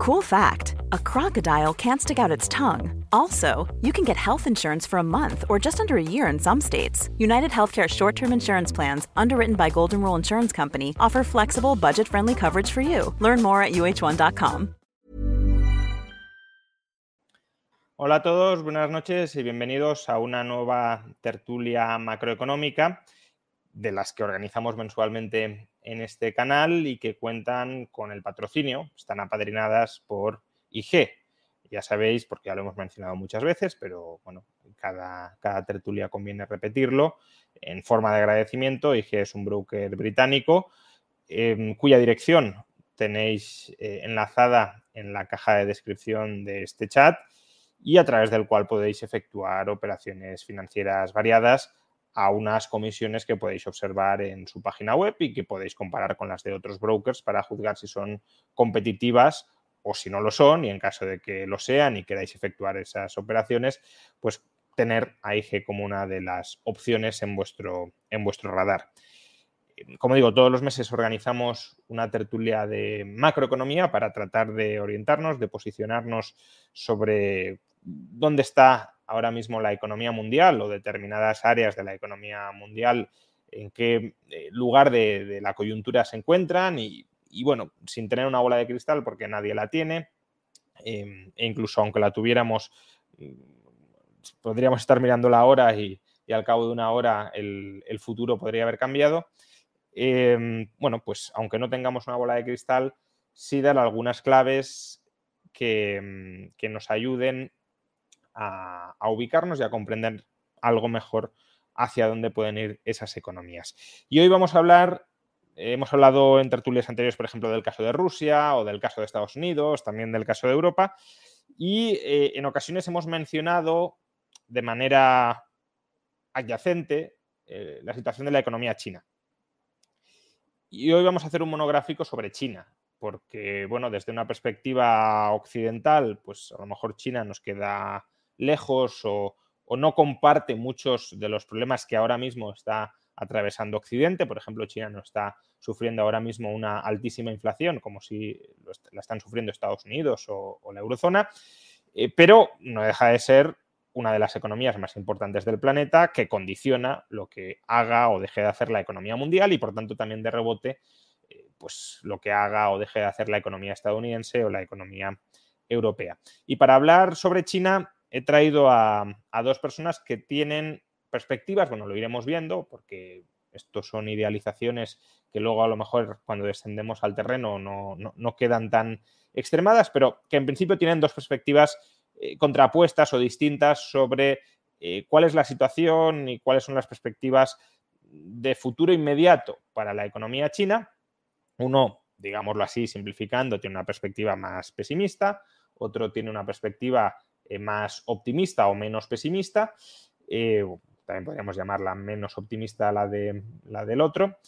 Cool fact a crocodile can't stick out its tongue. Also, you can get health insurance for a month or just under a year in some states. United Healthcare short term insurance plans, underwritten by Golden Rule Insurance Company, offer flexible, budget friendly coverage for you. Learn more at uh1.com. Hola a todos, buenas noches y bienvenidos a una nueva tertulia macroeconómica de las que organizamos mensualmente en este canal y que cuentan con el patrocinio, están apadrinadas por IG. Ya sabéis, porque ya lo hemos mencionado muchas veces, pero bueno, cada, cada tertulia conviene repetirlo. En forma de agradecimiento, IG es un broker británico em, cuya dirección tenéis eh, enlazada en la caja de descripción de este chat y a través del cual podéis efectuar operaciones financieras variadas a unas comisiones que podéis observar en su página web y que podéis comparar con las de otros brokers para juzgar si son competitivas o si no lo son y en caso de que lo sean y queráis efectuar esas operaciones, pues tener a IG como una de las opciones en vuestro, en vuestro radar. Como digo, todos los meses organizamos una tertulia de macroeconomía para tratar de orientarnos, de posicionarnos sobre dónde está ahora mismo la economía mundial o determinadas áreas de la economía mundial, en qué eh, lugar de, la coyuntura se encuentran y, bueno, sin tener una bola de cristal porque nadie la tiene em, e incluso aunque la tuviéramos, mm, podríamos estar mirándola ahora y, y al cabo de una hora el, futuro podría haber cambiado. Em, bueno, pues aunque no tengamos una bola de cristal, sí dar algunas claves que, mm, que nos ayuden a, ubicarnos y a comprender algo mejor hacia dónde pueden ir esas economías. Y hoy vamos a hablar, hemos hablado en tertulias anteriores, por ejemplo, del caso de Rusia o del caso de Estados Unidos, también del caso de Europa, y eh, en ocasiones hemos mencionado de manera adyacente eh, la situación de la economía china. Y hoy vamos a hacer un monográfico sobre China, porque, bueno, desde una perspectiva occidental, pues a lo mejor China nos queda lejos o, no comparte muchos de los problemas que ahora mismo está atravesando Occidente. Por ejemplo, China no está sufriendo ahora mismo una altísima inflación, como si la están sufriendo Estados Unidos o, la eurozona, eh, pero no deja de ser una de las economías más importantes del planeta que condiciona lo que haga o deje de hacer la economía mundial y por tanto también de rebote eh, pues lo que haga o deje de hacer la economía estadounidense o la economía europea. Y para hablar sobre China he traído a, dos personas que tienen perspectivas, bueno, lo iremos viendo porque estos son idealizaciones que luego a lo mejor cuando descendemos al terreno no, quedan tan extremadas, pero que en principio tienen dos perspectivas eh, contrapuestas o distintas sobre eh, cuál es la situación y cuáles son las perspectivas de futuro inmediato para la economía china. Uno, digámoslo así, simplificando, tiene una perspectiva más pesimista, otro tiene una perspectiva más optimista o menos pesimista. Eh, también podríamos llamarla menos optimista la, de, la del otro.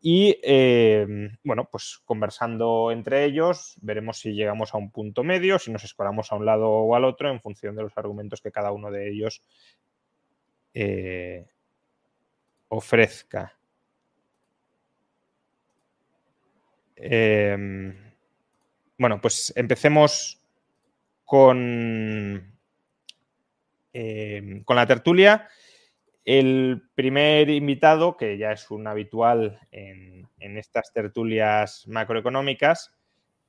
Y eh, bueno, pues conversando entre ellos, veremos si llegamos a un punto medio, si nos escoramos a un lado o al otro en función de los argumentos que cada uno de ellos ofrezca. bueno, pues empecemos con, Em, con la tertulia. El primer invitado, que ya es un habitual en, estas tertulias macroeconómicas,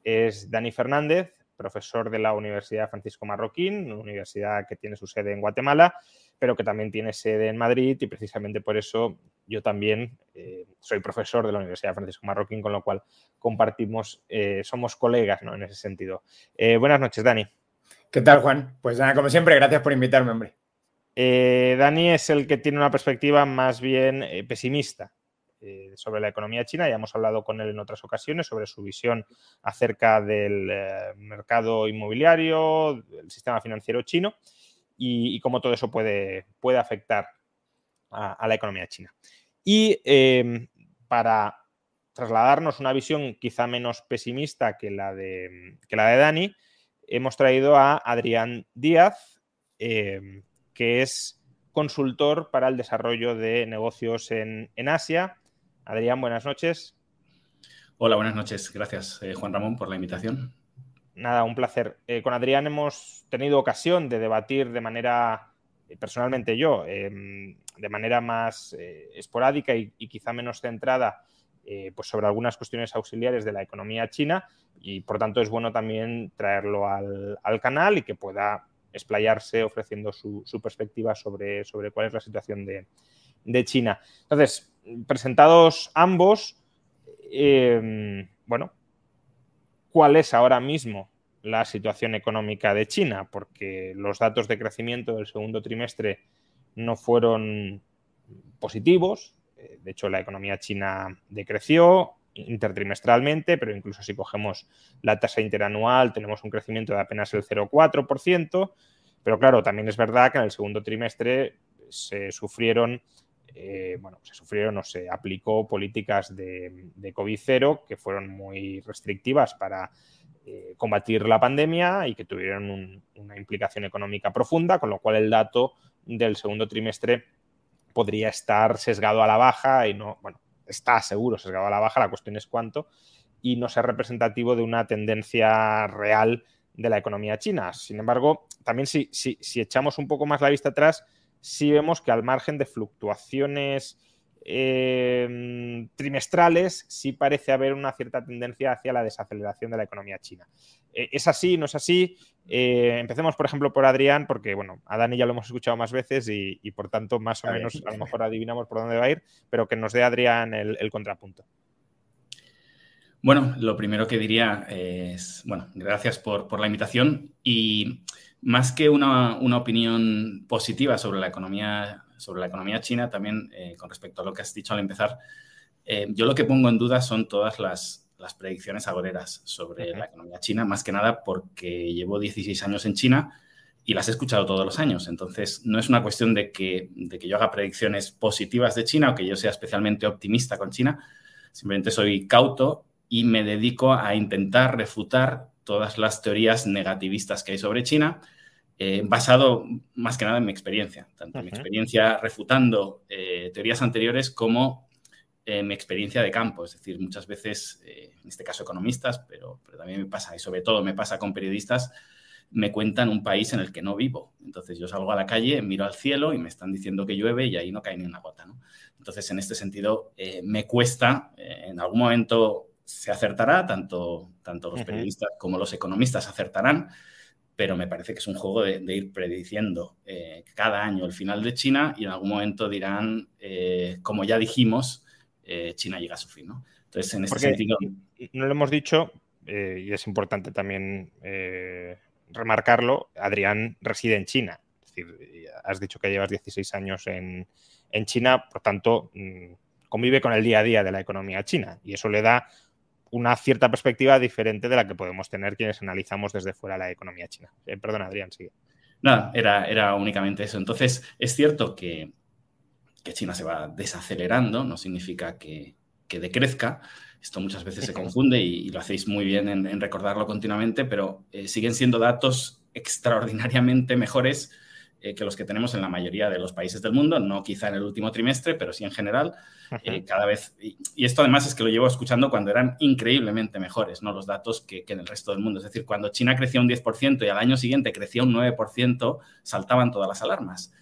es Dani Fernández, profesor de la Universidad Francisco Marroquín, una universidad que tiene su sede en Guatemala, pero que también tiene sede en Madrid y precisamente por eso yo también eh, soy profesor de la Universidad Francisco Marroquín, con lo cual compartimos, eh, somos colegas ¿no? en ese sentido. Eh, buenas noches, Dani. ¿Qué tal, Juan? Pues nada, como siempre, gracias por invitarme, hombre. Eh, Dani es el que tiene una perspectiva más bien eh, pesimista eh, sobre la economía china. Ya hemos hablado con él en otras ocasiones sobre su visión acerca del mercado inmobiliario, del sistema financiero chino y, cómo todo eso puede, puede afectar a, la economía china. Y em, para trasladarnos una visión quizá menos pesimista que la de, que la de Dani, hemos traído a Adrián Díaz, em, que es consultor para el desarrollo de negocios en, Asia. Adrián, buenas noches. Hola, buenas noches. Gracias, eh, Juan Ramón, por la invitación. nada, un placer. Eh, con Adrián hemos tenido ocasión de debatir de manera, eh, personalmente yo, em, de manera más esporádica y, quizá menos centrada pues sobre algunas cuestiones auxiliares de la economía china y por tanto es bueno también traerlo al, canal y que pueda explayarse ofreciendo su, perspectiva sobre, sobre, cuál es la situación de, de China. Entonces, presentados ambos, em, bueno, ¿cuál es ahora mismo la situación económica de China? Porque los datos de crecimiento del segundo trimestre no fueron positivos. Eh, de hecho, la economía china decreció intertrimestralmente, pero incluso si cogemos la tasa interanual tenemos un crecimiento de apenas el 0,4%. Pero claro, también es verdad que en el segundo trimestre se sufrieron eh, bueno, se sufrieron o se aplicó políticas de, COVID cero que fueron muy restrictivas para eh, combatir la pandemia y que tuvieron una implicación económica profunda, con lo cual el dato del segundo trimestre podría estar sesgado a la baja y no, bueno, está seguro sesgado a la baja, la cuestión es cuánto, y no ser representativo de una tendencia real de la economía china. Sin embargo, también si, si echamos un poco más la vista atrás, sí vemos que al margen de fluctuaciones em, trimestrales, sí parece haber una cierta tendencia hacia la desaceleración de la economía china. Eh, ¿Es así? ¿No es así? Eh, empecemos, por ejemplo, por Adrián, porque, bueno, a Dani ya lo hemos escuchado más veces y, por tanto, más o menos, a lo mejor adivinamos por dónde va a ir, pero que nos dé Adrián el, contrapunto. Bueno, lo primero que diría es, bueno, gracias por, por la invitación y más que una, opinión positiva sobre la economía, sobre la economía china, también eh, con respecto a lo que has dicho al empezar, eh, yo lo que pongo en duda son todas las, predicciones agoreras sobre la economía china, más que nada porque llevo 16 años en China y las he escuchado todos los años. Entonces, no es una cuestión de que, de que yo haga predicciones positivas de China o que yo sea especialmente optimista con China, simplemente soy cauto y me dedico a intentar refutar todas las teorías negativistas que hay sobre China, eh, basado más que nada en mi experiencia, tanto en mi experiencia refutando eh, teorías anteriores como en mi experiencia de campo. Es decir, muchas veces, eh, en este caso economistas, pero, pero también me pasa, y sobre todo me pasa con periodistas, me cuentan un país en el que no vivo. Entonces yo salgo a la calle, miro al cielo y me están diciendo que llueve y ahí no cae ni una gota. Entonces, en este sentido, me cuesta, en algún momento se acertará, tanto, tanto los periodistas como los economistas acertarán, pero me parece que es un juego de, ir prediciendo eh, cada año el final de China y en algún momento dirán, eh, como ya dijimos, eh, China llega a su fin. ¿no? Entonces, en este sentido... No lo hemos dicho, y es importante también remarcarlo, Adrián reside en China. Es decir, has dicho que llevas 16 años en, en China, por tanto, mm, convive con el día a día de la economía china y eso le da una cierta perspectiva diferente de la que podemos tener quienes analizamos desde fuera la economía china. Eh, perdón, Adrián, sigue. Nada, era, era únicamente eso. Entonces, es cierto que, China se va desacelerando, no significa que, decrezca. Esto muchas veces se confunde y, lo hacéis muy bien en, recordarlo continuamente, pero eh, siguen siendo datos extraordinariamente mejores eh, que los que tenemos en la mayoría de los países del mundo, no quizá en el último trimestre, pero sí en general, eh, cada vez. Y, esto además es que lo llevo escuchando cuando eran increíblemente mejores, ¿no? Los datos que, en el resto del mundo. Es decir, cuando China crecía un 10% y al año siguiente crecía un 9%, saltaban todas las alarmas.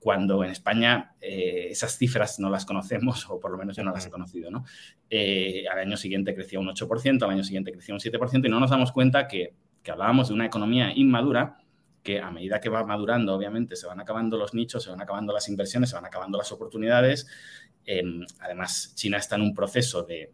Cuando en España eh, esas cifras no las conocemos, o por lo menos yo no las he conocido, ¿no? al año siguiente crecía un 8%, al año siguiente crecía un 7%, y no nos damos cuenta que, que hablábamos de una economía inmadura que a medida que va madurando, obviamente, se van acabando los nichos, se van acabando las inversiones, se van acabando las oportunidades. Em, además, China está en un proceso de,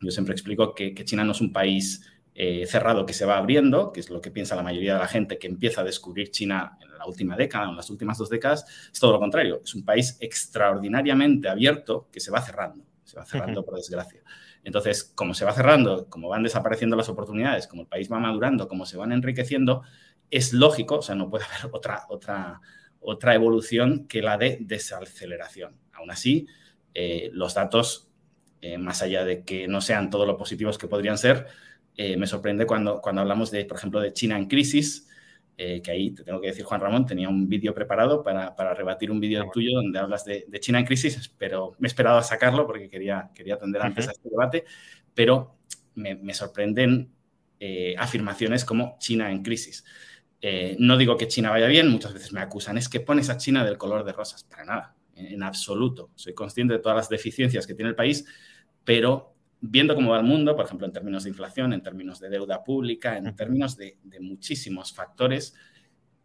yo siempre explico que, China no es un país eh, cerrado que se va abriendo, que es lo que piensa la mayoría de la gente que empieza a descubrir China en la última década, en las últimas dos décadas, es todo lo contrario, es un país extraordinariamente abierto que se va cerrando, se va cerrando por desgracia. Entonces, como se va cerrando, como van desapareciendo las oportunidades, como el país va madurando, como se van enriqueciendo, es lógico, o sea, no puede haber otra, otra, otra evolución que la de desaceleración. Aún así, eh, los datos, eh, más allá de que no sean todos lo positivos que podrían ser, eh, me sorprende cuando, cuando hablamos de, por ejemplo, de China en crisis, que ahí te tengo que decir, Juan Ramón, tenía un vídeo preparado para, rebatir un vídeo tuyo donde hablas de, China en crisis, pero me he esperado a sacarlo porque quería, quería atender antes a este debate, pero me, me sorprenden afirmaciones como China en crisis. No digo que China vaya bien, muchas veces me acusan, es que pones a China del color de rosas, para nada, en absoluto. Soy consciente de todas las deficiencias que tiene el país, pero viendo cómo va el mundo, por ejemplo, en términos de inflación, en términos de deuda pública, en términos de, muchísimos factores,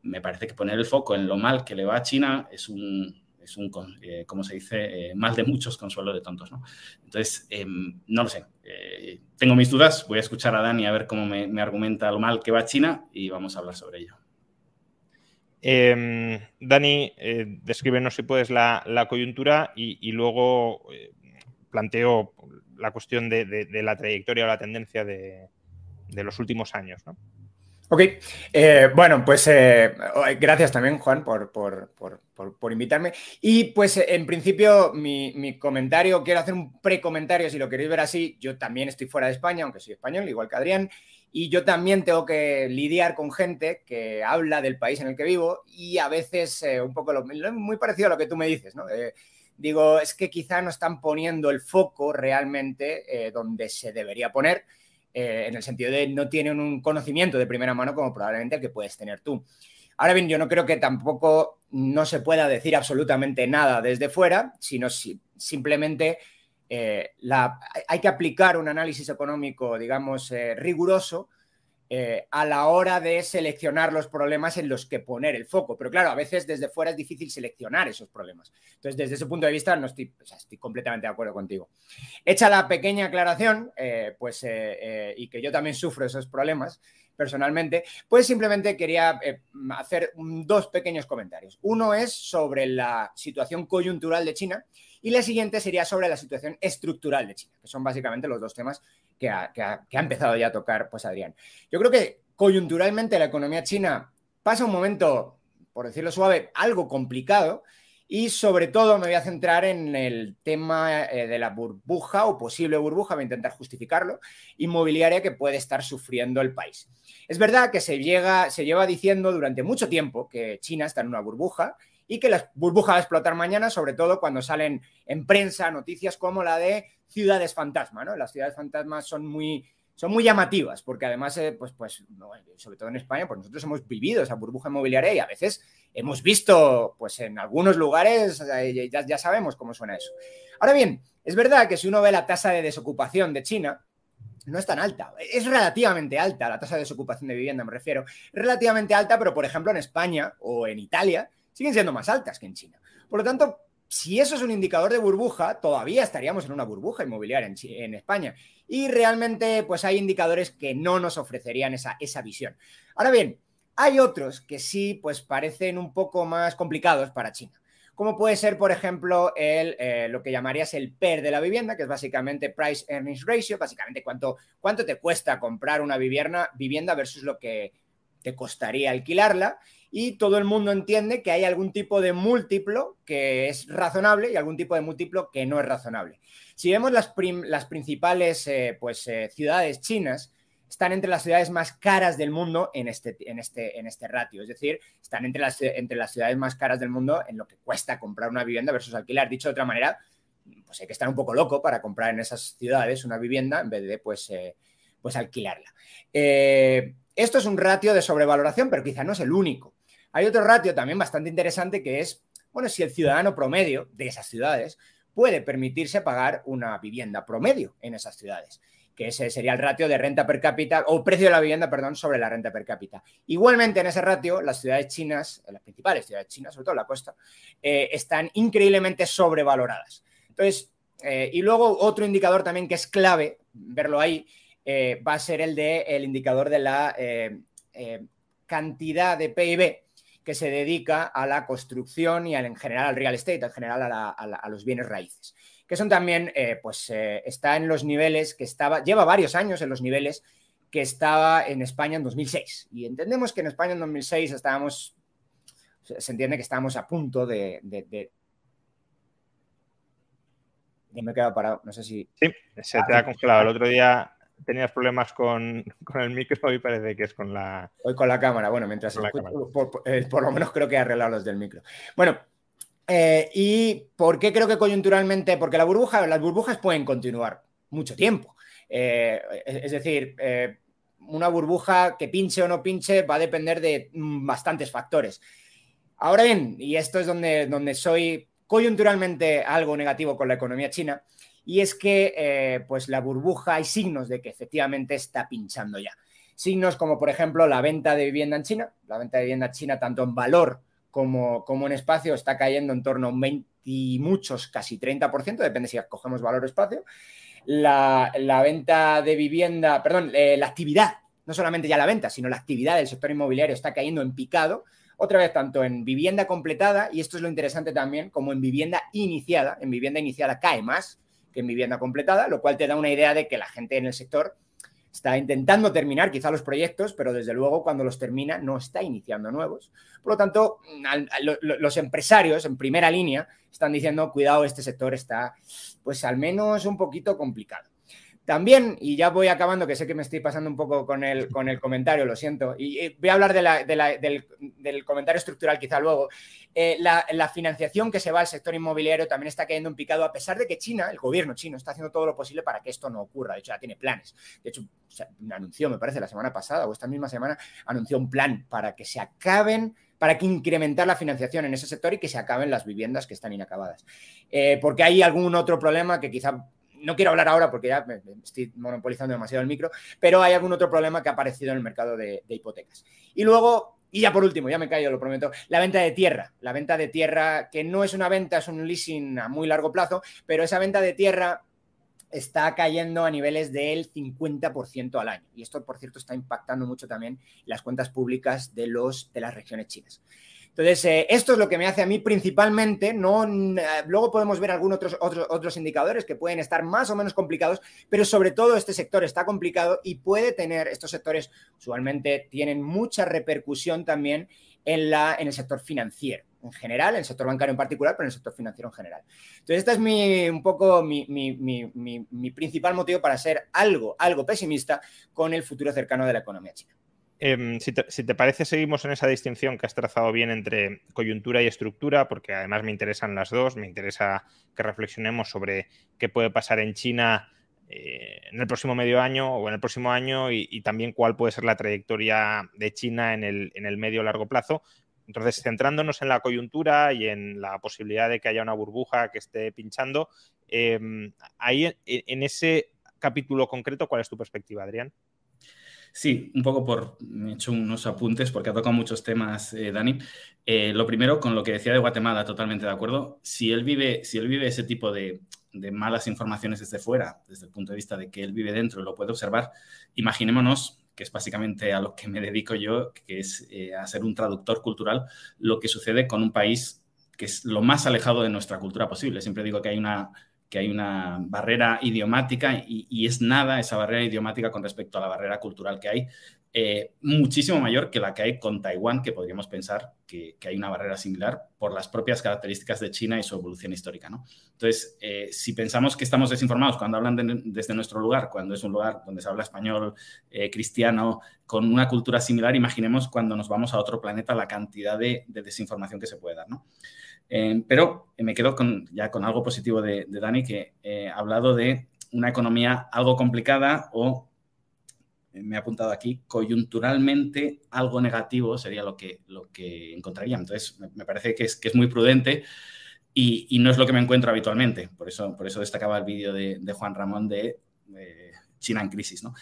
me parece que poner el foco en lo mal que le va a China es un, es un eh, como se dice, eh, mal de muchos, consuelo de tontos, ¿no? Entonces, em, no lo sé. Eh, tengo mis dudas, voy a escuchar a Dani a ver cómo me, argumenta lo mal que va China y vamos a hablar sobre ello. Em, Dani, descríbenos si puedes la, coyuntura y, y luego planteo la cuestión de, la trayectoria o la tendencia de, los últimos años. ¿no? Ok, eh, bueno, pues eh, gracias también, Juan, por, invitarme. Y pues en principio mi, comentario, quiero hacer un precomentario, si lo queréis ver así, yo también estoy fuera de España, aunque soy español, igual que Adrián, y yo también tengo que lidiar con gente que habla del país en el que vivo y a veces eh, un poco lo, muy parecido a lo que tú me dices, ¿no? digo, es que quizá no están poniendo el foco realmente eh, donde se debería poner, eh, en el sentido de no tienen un conocimiento de primera mano como probablemente que puedes tener tú. Ahora bien, yo no creo que tampoco no se pueda decir absolutamente nada desde fuera, sino simplemente eh, hay que aplicar un análisis económico, digamos, riguroso eh, a la hora de seleccionar los problemas en los que poner el foco. Pero claro, a veces desde fuera es difícil seleccionar esos problemas. Entonces, desde ese punto de vista, no estoy, estoy completamente de acuerdo contigo. Hecha la pequeña aclaración, eh, pues, eh, y que yo también sufro esos problemas personalmente, pues simplemente quería hacer dos pequeños comentarios. Uno es sobre la situación coyuntural de China y la siguiente sería sobre la situación estructural de China, que son básicamente los dos temas que ha, empezado ya a tocar pues Adrián. Yo creo que coyunturalmente la economía china pasa un momento, por decirlo suave, algo complicado y sobre todo me voy a centrar en el tema eh, de la burbuja o posible burbuja, voy a intentar justificarlo, inmobiliaria que puede estar sufriendo el país. Es verdad que se, llega, se lleva diciendo durante mucho tiempo que China está en una burbuja y que la burbuja va a explotar mañana, sobre todo cuando salen en prensa noticias como la de ciudades fantasma, ¿no? Las ciudades fantasmas son muy, son muy llamativas, porque además, eh, pues, pues sobre todo en España, pues nosotros hemos vivido esa burbuja inmobiliaria y a veces hemos visto, pues en algunos lugares, eh, ya, ya sabemos cómo suena eso. Ahora bien, es verdad que si uno ve la tasa de desocupación de China, no es tan alta. Es relativamente alta la tasa de desocupación de vivienda, me refiero. Relativamente alta, pero por ejemplo en España o en Italia siguen siendo más altas que en China. Por lo tanto, si eso es un indicador de burbuja, todavía estaríamos en una burbuja inmobiliaria en, España. Y realmente, pues hay indicadores que no nos ofrecerían esa, esa visión. Ahora bien, hay otros que sí, pues parecen un poco más complicados para China. Como puede ser, por ejemplo, el, eh, lo que llamarías el PER de la vivienda, que es básicamente Price Earnings Ratio, básicamente cuánto, cuánto te cuesta comprar una vivienda, vivienda versus lo que te costaría alquilarla y todo el mundo entiende que hay algún tipo de múltiplo que es razonable y algún tipo de múltiplo que no es razonable. Si vemos las, principales eh, pues, eh, ciudades chinas, están entre las ciudades más caras del mundo en este, en este, en este ratio. Es decir, están entre las, entre las ciudades más caras del mundo en lo que cuesta comprar una vivienda versus alquilar. Dicho de otra manera, pues hay que estar un poco loco para comprar en esas ciudades una vivienda en vez de pues, eh, pues alquilarla. esto es un ratio de sobrevaloración, pero quizá no es el único. Hay otro ratio también bastante interesante que es, bueno, si el ciudadano promedio de esas ciudades puede permitirse pagar una vivienda promedio en esas ciudades, que ese sería el ratio de renta per cápita o precio de la vivienda, perdón, sobre la renta per cápita. Igualmente en ese ratio, las ciudades chinas, las principales ciudades chinas, sobre todo la costa, eh, están increíblemente sobrevaloradas. Entonces, eh, y luego otro indicador también que es clave verlo ahí, eh, va a ser el de el indicador de la cantidad de PIB que se dedica a la construcción y en general al real estate, en general a, los bienes raíces, que son también, eh, pues eh, está en los niveles que estaba, lleva varios años en los niveles que estaba en España en 2006. Y entendemos que en España en 2006 estábamos, se entiende que estábamos a punto de... de, me he quedado parado, no sé si... Sí, se te ha congelado. El otro día tenías problemas con, el micro y parece que es con la... Hoy con la cámara, bueno, mientras eh, por, lo menos creo que he arreglado los del micro. Bueno, eh, ¿y por qué creo que coyunturalmente? Porque la burbuja, las burbujas pueden continuar mucho tiempo. Eh, es decir, una burbuja que pinche o no pinche va a depender de mm, bastantes factores. Ahora bien, y esto es donde, donde soy coyunturalmente algo negativo con la economía china, y es que eh, pues la burbuja hay signos de que efectivamente está pinchando ya. Signos como por ejemplo la venta de vivienda en China, la venta de vivienda en China tanto en valor como, como en espacio está cayendo en torno a un 20 y muchos, casi 30%, depende si cogemos valor o espacio. La, venta de vivienda, perdón, eh, la actividad, no solamente ya la venta, sino la actividad del sector inmobiliario está cayendo en picado, otra vez tanto en vivienda completada, y esto es lo interesante también, como en vivienda iniciada. En vivienda iniciada cae más que en vivienda completada, lo cual te da una idea de que la gente en el sector está intentando terminar quizá los proyectos, pero desde luego cuando los termina no está iniciando nuevos. Por lo tanto, los empresarios en primera línea están diciendo, cuidado, este sector está pues al menos un poquito complicado. También, y ya voy acabando, que sé que me estoy pasando un poco con el, con el comentario, lo siento, y voy a hablar del, comentario estructural quizá luego. Eh, la, financiación que se va al sector inmobiliario también está cayendo en picado, a pesar de que China, el gobierno chino, está haciendo todo lo posible para que esto no ocurra. De hecho, ya tiene planes. De hecho, anunció, me parece, la semana pasada o esta misma semana, anunció un plan para que se acaben para que incrementar la financiación en ese sector y que se acaben las viviendas que están inacabadas. Eh, porque hay algún otro problema que quizá no quiero hablar ahora porque ya me, estoy monopolizando demasiado el micro, pero hay algún otro problema que ha aparecido en el mercado de, hipotecas. Y luego, y ya por último, ya me callo, lo prometo, la venta de tierra. La venta de tierra, que no es una venta, es un leasing a muy largo plazo, pero esa venta de tierra está cayendo a niveles del 50% al año. Y esto, por cierto, está impactando mucho también las cuentas públicas de, los, de las regiones chinas. Entonces, eh, esto es lo que me hace a mí principalmente, no, eh, luego podemos ver algunos otros, otros, otros indicadores que pueden estar más o menos complicados, pero sobre todo este sector está complicado y puede tener, estos sectores usualmente tienen mucha repercusión también en, la, en el sector financiero en general, en el sector bancario en particular, pero en el sector financiero en general. Entonces, este es mi, un poco mi, mi, mi principal motivo para ser algo, algo pesimista con el futuro cercano de la economía china. Em, si, te, parece, seguimos en esa distinción que has trazado bien entre coyuntura y estructura, porque además me interesan las dos. Me interesa que reflexionemos sobre qué puede pasar en China eh, en el próximo medio año o en el próximo año y, también cuál puede ser la trayectoria de China en el, medio largo plazo. Entonces, centrándonos en la coyuntura y en la posibilidad de que haya una burbuja que esté pinchando, em, ahí en ese capítulo concreto, ¿cuál es tu perspectiva, Adrián? Sí, un poco por. He hecho unos apuntes porque ha tocado muchos temas, eh, Dani. Eh, lo primero, con lo que decía de Guatemala, totalmente de acuerdo. Si él vive, si él vive ese tipo de, malas informaciones desde fuera, desde el punto de vista de que él vive dentro y lo puede observar, imaginémonos que es básicamente a lo que me dedico yo, que es eh, a ser un traductor cultural, lo que sucede con un país que es lo más alejado de nuestra cultura posible. Siempre digo que hay una que hay una barrera idiomática y, es nada esa barrera idiomática con respecto a la barrera cultural que hay, eh, muchísimo mayor que la que hay con Taiwán, que podríamos pensar que, hay una barrera similar por las propias características de China y su evolución histórica. ¿no? Entonces, eh, si pensamos que estamos desinformados cuando hablan desde nuestro lugar, cuando es un lugar donde se habla español, eh, cristiano, con una cultura similar, imaginemos cuando nos vamos a otro planeta la cantidad de, de desinformación que se puede dar. ¿no? Eh, pero me quedo con, ya con algo positivo de, Dani, que eh, ha hablado de una economía algo complicada o, eh, me ha apuntado aquí, coyunturalmente algo negativo sería lo que, lo que encontraría. Entonces, me, parece que es, que es muy prudente y, no es lo que me encuentro habitualmente. Por eso, por eso destacaba el vídeo de, de Juan Ramón de China en crisis. ¿no?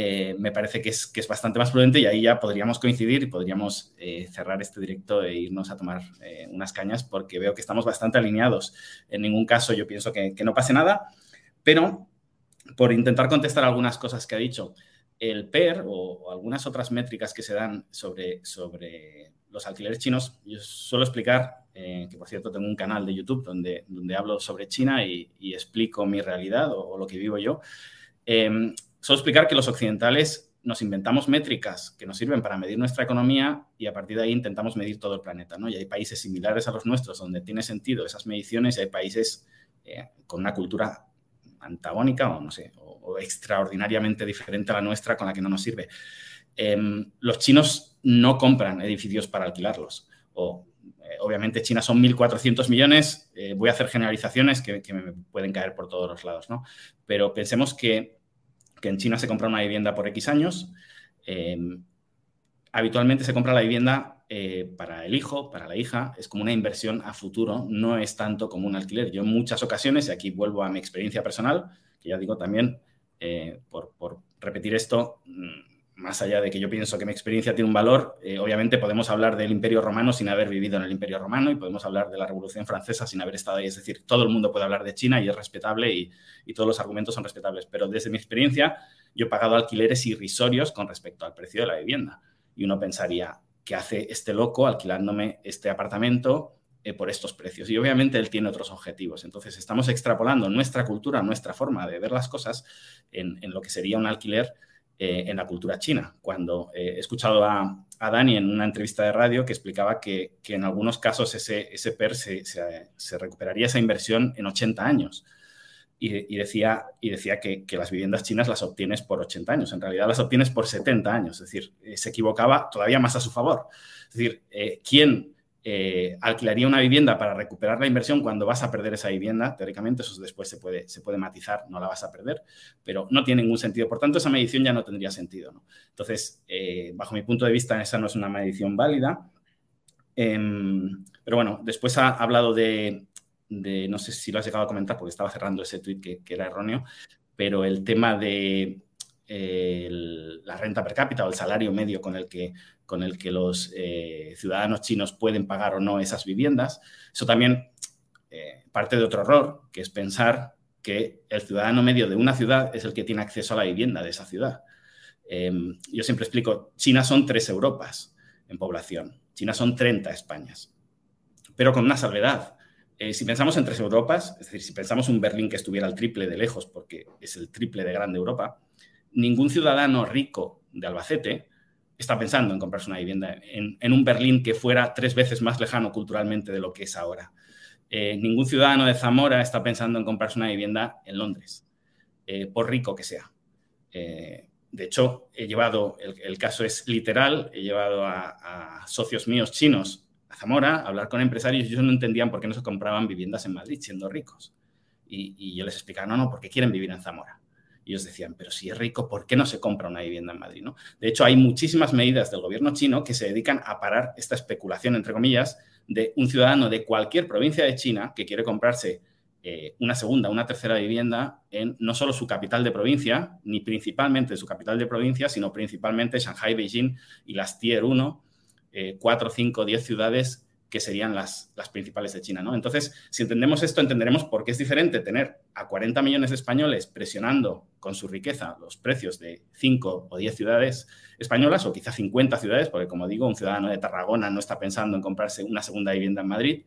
Eh, me parece que es, que es bastante más prudente y ahí ya podríamos coincidir y podríamos eh, cerrar este directo e irnos a tomar eh, unas cañas porque veo que estamos bastante alineados. En ningún caso yo pienso que, no pase nada, pero por intentar contestar algunas cosas que ha dicho, el PER o, algunas otras métricas que se dan sobre, sobre los alquileres chinos, yo suelo explicar, que por cierto tengo un canal de YouTube donde, donde hablo sobre China y, explico mi realidad o, o, lo que vivo yo. Solo explicar que los occidentales nos inventamos métricas que nos sirven para medir nuestra economía y a partir de ahí intentamos medir todo el planeta, ¿no? Y hay países similares a los nuestros donde tiene sentido esas mediciones y hay países eh, con una cultura antagónica o no sé, o, extraordinariamente diferente a la nuestra con la que no nos sirve. Em, los chinos no compran edificios para alquilarlos o eh, obviamente China son 1.400 millones, eh, voy a hacer generalizaciones que, que, me pueden caer por todos los lados, ¿no? Pero pensemos que que en China se compra una vivienda por X años, Em, habitualmente se compra la vivienda eh, para el hijo, para la hija, es como una inversión a futuro, no es tanto como un alquiler. Yo en muchas ocasiones, y aquí vuelvo a mi experiencia personal, que ya digo también, eh, por, por, repetir esto, mm, más allá de que yo pienso que mi experiencia tiene un valor, eh, obviamente podemos hablar del Imperio Romano sin haber vivido en el Imperio Romano y podemos hablar de la Revolución Francesa sin haber estado ahí. Es decir, todo el mundo puede hablar de China y es respetable y, todos los argumentos son respetables. Pero desde mi experiencia, yo he pagado alquileres irrisorios con respecto al precio de la vivienda. Y uno pensaría, ¿qué hace este loco alquilándome este apartamento eh, por estos precios? Y obviamente él tiene otros objetivos. Entonces, estamos extrapolando nuestra cultura, nuestra forma de ver las cosas en, en lo que sería un alquiler eh, en la cultura china. Cuando eh, he escuchado a, Dani en una entrevista de radio que explicaba que, en algunos casos ese, ese PER se, recuperaría esa inversión en 80 años. Y, decía, y decía que, las viviendas chinas las obtienes por 80 años. En realidad las obtienes por 70 años. Es decir, eh, se equivocaba todavía más a su favor. Es decir, ¿quién eh, alquilaría una vivienda para recuperar la inversión cuando vas a perder esa vivienda, teóricamente eso después se puede, se puede matizar, no la vas a perder, pero no tiene ningún sentido. Por tanto, esa medición ya no tendría sentido. Entonces, eh, bajo mi punto de vista, esa no es una medición válida. Em, pero bueno, después ha hablado de, no sé si lo has llegado a comentar porque estaba cerrando ese tweet que, era erróneo, pero el tema de la renta per cápita o el salario medio con el que con el que los eh, ciudadanos chinos pueden pagar o no esas viviendas. Eso también eh, parte de otro error, que es pensar que el ciudadano medio de una ciudad es el que tiene acceso a la vivienda de esa ciudad. Em, yo siempre explico, China son tres Europas en población, China son 30 Españas, pero con una salvedad. Eh, si pensamos en tres Europas, es decir, si pensamos un Berlín que estuviera al triple de lejos, porque es el triple de grande Europa, ningún ciudadano rico de Albacete está pensando en comprarse una vivienda en, un Berlín que fuera tres veces más lejano culturalmente de lo que es ahora. Eh, ningún ciudadano de Zamora está pensando en comprarse una vivienda en Londres, eh, por rico que sea. Eh, de hecho, he llevado, el, caso es literal, he llevado a, socios míos chinos a Zamora a hablar con empresarios y ellos no entendían por qué no se compraban viviendas en Madrid siendo ricos. Y, y yo les explicaba, no, no, porque quieren vivir en Zamora. Y ellos decían, pero si es rico, ¿por qué no se compra una vivienda en Madrid? ¿no? De hecho, hay muchísimas medidas del gobierno chino que se dedican a parar esta especulación, entre comillas, de un ciudadano de cualquier provincia de China que quiere comprarse eh, una segunda, una tercera vivienda en no solo su capital de provincia, ni principalmente su capital de provincia, sino principalmente Shanghai, Beijing y las Tier 1, eh, 4, 5, 10 ciudades que serían las, las principales de China. ¿no? Entonces, si entendemos esto, entenderemos por qué es diferente tener a 40 millones de españoles presionando con su riqueza los precios de 5 o 10 ciudades españolas, o quizá 50 ciudades, porque como digo, un ciudadano de Tarragona no está pensando en comprarse una segunda vivienda en Madrid,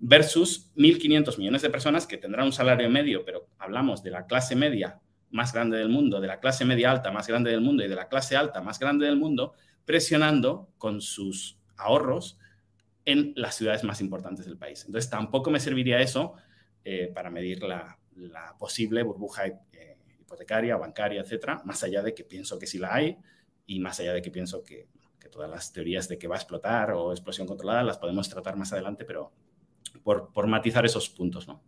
versus 1.500 millones de personas que tendrán un salario medio, pero hablamos de la clase media más grande del mundo, de la clase media alta más grande del mundo y de la clase alta más grande del mundo, presionando con sus ahorros en las ciudades más importantes del país. Entonces, tampoco me serviría eso eh, para medir la, posible burbuja eh, hipotecaria, bancaria, etcétera, más allá de que pienso que sí la hay y más allá de que pienso que, todas las teorías de que va a explotar o explosión controlada las podemos tratar más adelante, pero por, matizar esos puntos, ¿no?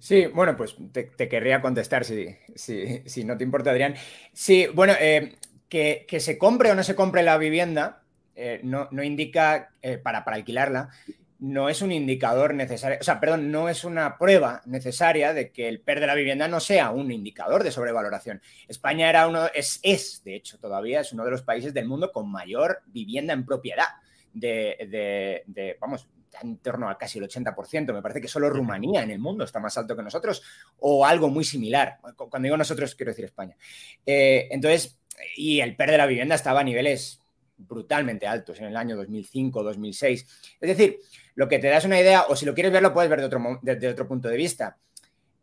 Sí, bueno, pues te, querría contestar si, si, no te importa, Adrián. Sí, bueno, eh, que, que, se compre o no se compre la vivienda, eh, no, indica, eh, para, para alquilarla, no es un indicador necesario, o sea, perdón, no es una prueba necesaria de que el PER de la vivienda no sea un indicador de sobrevaloración. España era uno, es, es de hecho todavía, es uno de los países del mundo con mayor vivienda en propiedad, de, de, vamos, en torno a casi el 80%. Me parece que solo Rumanía en el mundo está más alto que nosotros o algo muy similar. Cuando digo nosotros, quiero decir España. Eh, entonces, y el PER de la vivienda estaba a niveles brutalmente altos en el año 2005, 2006. Es decir, lo que te das una idea, o si lo quieres ver, lo puedes ver de otro, desde otro punto de vista.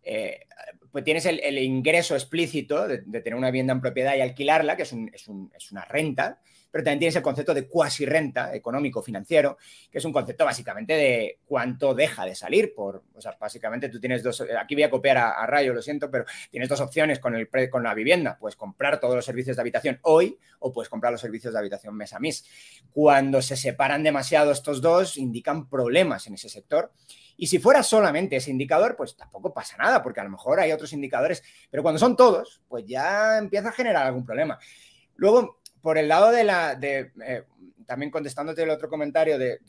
Eh, pues tienes el, ingreso explícito de, tener una vivienda en propiedad y alquilarla, que es, es una renta, pero también tienes el concepto de cuasi renta económico-financiero, que es un concepto básicamente de cuánto deja de salir. Por, o sea, básicamente tú tienes dos, aquí voy a copiar a, Rayo, lo siento, pero tienes dos opciones con, el, con la vivienda. Puedes comprar todos los servicios de habitación hoy o puedes comprar los servicios de habitación mes a mes. Cuando se separan demasiado estos dos, indican problemas en ese sector. Y si fuera solamente ese indicador, pues tampoco pasa nada, porque a lo mejor hay otros indicadores, pero cuando son todos, pues ya empieza a generar algún problema. Luego, por el lado de la, de, eh, también contestándote el otro comentario de,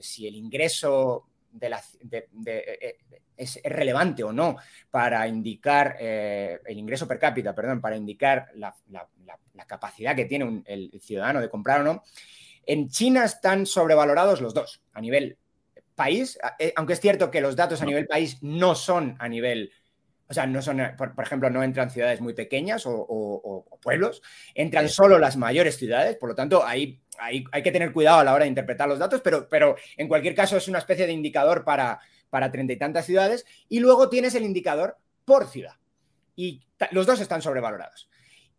si el ingreso de la, de, es, relevante o no para indicar el ingreso per cápita, perdón, para indicar la, capacidad que tiene el ciudadano de comprar o no. En China están sobrevalorados los dos, a nivel país, eh, aunque es cierto que los datos a nivel país no son a nivel, o sea, no son, por, ejemplo, no entran ciudades muy pequeñas o, pueblos, entran solo las mayores ciudades, por lo tanto, ahí, hay que tener cuidado a la hora de interpretar los datos, pero, pero en cualquier caso es una especie de indicador para para treinta y tantas ciudades, y luego tienes el indicador por ciudad. Y los dos están sobrevalorados.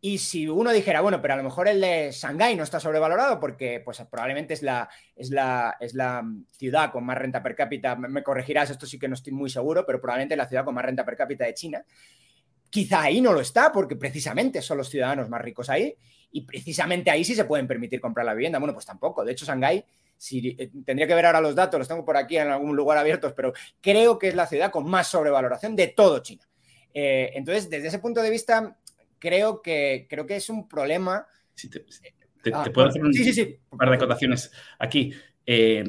Y si uno dijera, bueno, pero a lo mejor el de Shanghái no está sobrevalorado porque pues, probablemente es la, es, la, es la ciudad con más renta per cápita, me, corregirás, esto sí que no estoy muy seguro, pero probablemente la ciudad con más renta per cápita de China. Quizá ahí no lo está porque precisamente son los ciudadanos más ricos ahí y precisamente ahí sí se pueden permitir comprar la vivienda. Bueno, pues tampoco. De hecho, Shanghái, si, eh, tendría que ver ahora los datos, los tengo por aquí en algún lugar abiertos, pero creo que es la ciudad con más sobrevaloración de todo China. Eh, entonces, desde ese punto de vista, creo que, creo que es un problema. te, ah, puedo hacer un, par de acotaciones aquí. Eh,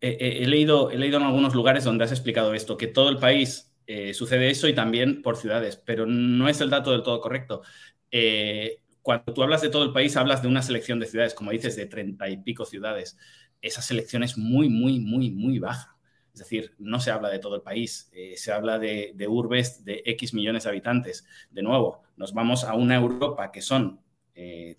he, leído, he leído en algunos lugares donde has explicado esto, que todo el país eh, sucede eso y también por ciudades, pero no es el dato del todo correcto. Eh, cuando tú hablas de todo el país, hablas de una selección de ciudades, como dices, de treinta y pico ciudades. Esa selección es muy, muy, muy, muy baja. Es decir, no se habla de todo el país, se habla de, de, urbes de X millones de habitantes. De nuevo, nos vamos a una Europa que son, eh,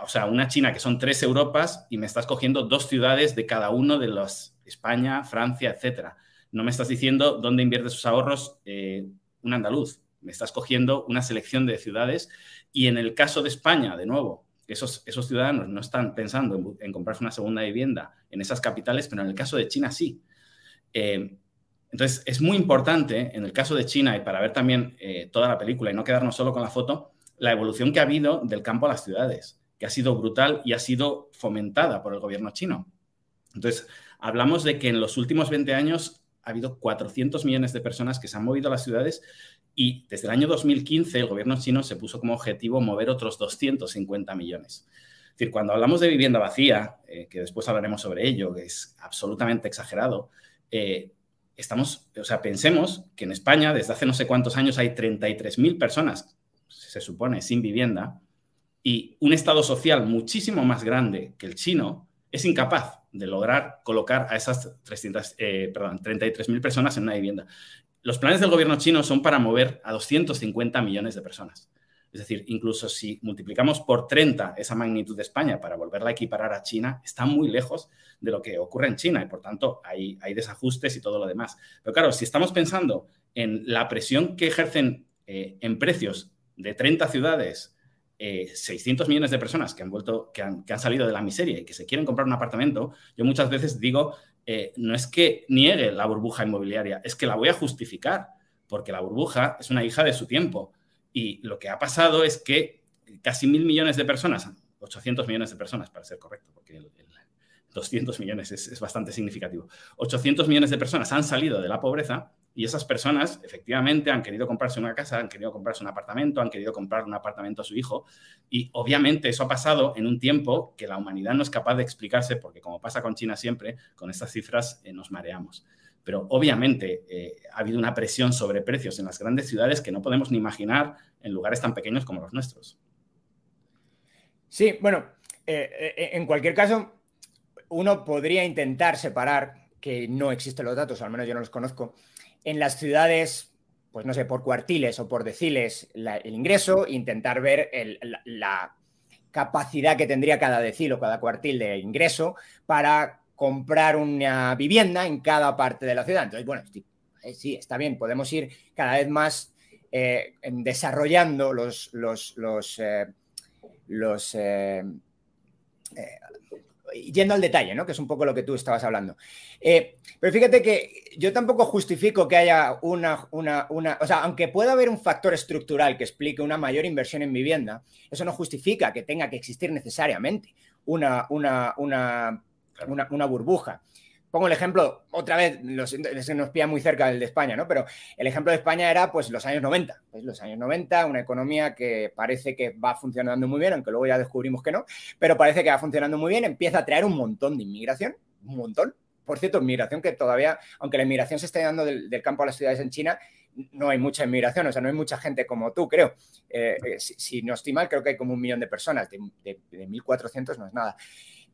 o sea, una China que son tres Europas y me estás cogiendo dos ciudades de cada uno de los España, Francia, etcétera. No me estás diciendo dónde invierte sus ahorros eh, un andaluz. Me estás cogiendo una selección de ciudades y en el caso de España, de nuevo, esos, esos ciudadanos no están pensando en, comprarse una segunda vivienda en esas capitales, pero en el caso de China sí. Eh, entonces, es muy importante, en el caso de China, y para ver también eh, toda la película y no quedarnos solo con la foto, la evolución que ha habido del campo a las ciudades, que ha sido brutal y ha sido fomentada por el gobierno chino. Entonces, hablamos de que en los últimos 20 años ha habido 400 millones de personas que se han movido a las ciudades y desde el año 2015 el gobierno chino se puso como objetivo mover otros 250 millones. Es decir, cuando hablamos de vivienda vacía, eh, que después hablaremos sobre ello, que es absolutamente exagerado, eh, estamos, o sea, pensemos que en España desde hace no sé cuántos años hay 33.000 personas, se supone, sin vivienda, y un Estado social muchísimo más grande que el chino es incapaz de lograr colocar a esas 300, eh, 33.000 personas en una vivienda. Los planes del gobierno chino son para mover a 250 millones de personas. Es decir, incluso si multiplicamos por 30 esa magnitud de España para volverla a equiparar a China, está muy lejos de lo que ocurre en China y por tanto hay, desajustes y todo lo demás. Pero claro, si estamos pensando en la presión que ejercen eh, en precios de 30 ciudades, 600 eh, millones de personas que han, vuelto, que han, que han, salido de la miseria y que se quieren comprar un apartamento, yo muchas veces digo, eh, no es que niegue la burbuja inmobiliaria, es que la voy a justificar, porque la burbuja es una hija de su tiempo y lo que ha pasado es que casi mil millones de personas, 800 millones de personas para ser correcto, porque el, 200 millones es, bastante significativo, 800 millones de personas han salido de la pobreza y esas personas efectivamente han querido comprarse una casa, han querido comprarse un apartamento, han querido comprar un apartamento a su hijo y obviamente eso ha pasado en un tiempo que la humanidad no es capaz de explicarse porque como pasa con China siempre, con estas cifras eh, nos mareamos. Pero obviamente eh, ha habido una presión sobre precios en las grandes ciudades que no podemos ni imaginar en lugares tan pequeños como los nuestros. Sí, bueno, eh, eh, en cualquier caso, uno podría intentar separar, que no existen los datos, al menos yo no los conozco, en las ciudades, pues no sé, por cuartiles o por deciles el ingreso, intentar ver la, capacidad que tendría cada decil o cada cuartil de ingreso para comprar una vivienda en cada parte de la ciudad. Entonces, bueno, sí, está bien, podemos ir cada vez más eh, desarrollando los, los, los, eh, eh, yendo al detalle, ¿no? Que es un poco lo que tú estabas hablando. pero fíjate que yo tampoco justifico que haya una, una, una, o sea, aunque pueda haber un factor estructural que explique una mayor inversión en vivienda, eso no justifica que tenga que existir necesariamente una, una, una una, burbuja. pongo el ejemplo, otra vez, se nos pilla muy cerca del de España, ¿no? Pero el ejemplo de España era pues los años 90. Los años 90, una economía que parece que va funcionando muy bien, aunque luego ya descubrimos que no, pero parece que va funcionando muy bien, empieza a traer un montón de inmigración, un montón. Por cierto, inmigración que todavía, aunque la inmigración se esté dando del, campo a las ciudades en China, no hay mucha inmigración, o sea, no hay mucha gente como tú, creo. Eh, eh, si, no estoy mal, creo que hay como un millón de personas, de, de 1.400 no es nada.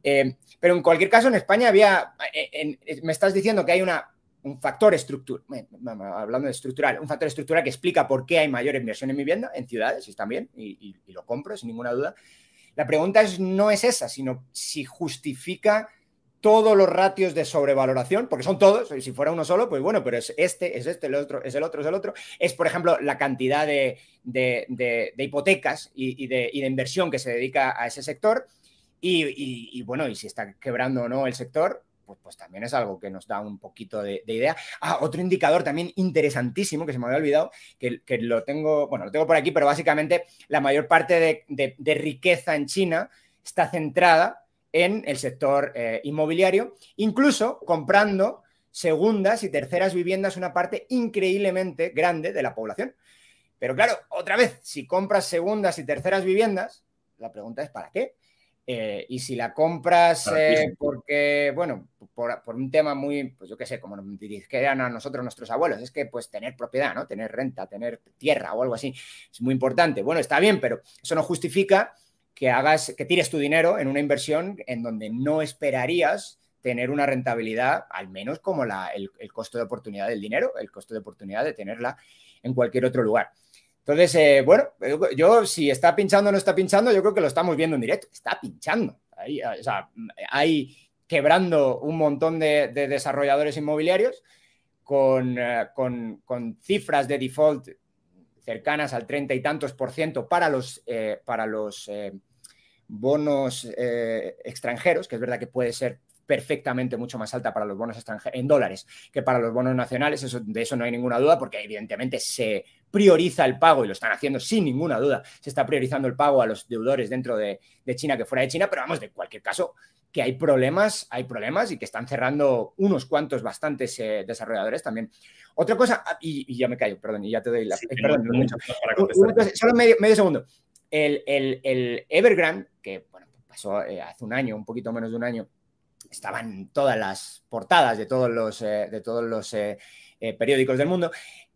Eh, pero en cualquier caso, en España había, eh, me estás diciendo que hay una, un factor estructural, hablando de estructural, un factor estructural que explica por qué hay mayor inversión en vivienda en ciudades, y también, y, y, lo compro sin ninguna duda. La pregunta es, no es esa, sino si justifica todos los ratios de sobrevaloración, porque son todos, y si fuera uno solo, pues bueno, pero es este, es este, el otro, es el otro, es el otro. Es, por ejemplo, la cantidad de, de, hipotecas y, y, de, inversión que se dedica a ese sector y, bueno, y si está quebrando o no el sector, pues, pues también es algo que nos da un poquito de, idea. Ah, otro indicador también interesantísimo que se me había olvidado, que, lo tengo, bueno, lo tengo por aquí, pero básicamente la mayor parte de, riqueza en China está centrada en el sector eh, inmobiliario, incluso comprando segundas y terceras viviendas, una parte increíblemente grande de la población. Pero claro, otra vez, si compras segundas y terceras viviendas, la pregunta es ¿para qué? Eh, y si la compras eh, porque, bueno, por, un tema muy, pues yo qué sé, como nos dirigían a nosotros nuestros abuelos, es que pues tener propiedad, ¿no? Tener renta, tener tierra o algo así, es muy importante. Bueno, está bien, pero eso no justifica que hagas, que tires tu dinero en una inversión en donde no esperarías tener una rentabilidad, al menos como la, el costo de oportunidad del dinero, el costo de oportunidad de tenerla en cualquier otro lugar. Entonces, eh, bueno, yo si está pinchando o no está pinchando, yo creo que lo estamos viendo en directo. Está pinchando. Ahí, sea, hay quebrando un montón de, desarrolladores inmobiliarios eh, con, cifras de default cercanas al treinta y tantos por ciento para los, eh, para los bonos extranjeros, que es verdad que puede ser perfectamente mucho más alta para los bonos extranjeros en dólares que para los bonos nacionales. Eso, de eso no hay ninguna duda, porque evidentemente se prioriza el pago y lo están haciendo sin ninguna duda. Se está priorizando el pago a los deudores dentro de, China que fuera de China, pero vamos, de cualquier caso, que hay problemas, hay problemas y que están cerrando unos cuantos bastantes eh, desarrolladores también. Otra cosa, ah, y, ya me callo, perdón, y ya te doy la... Eh, perdón, mucho. solo medio, segundo. El, el, Evergrande, que bueno, pasó eh, hace un año, un poquito menos de un año, estaban todas las portadas de todos los, eh, de todos los eh, eh, periódicos del mundo,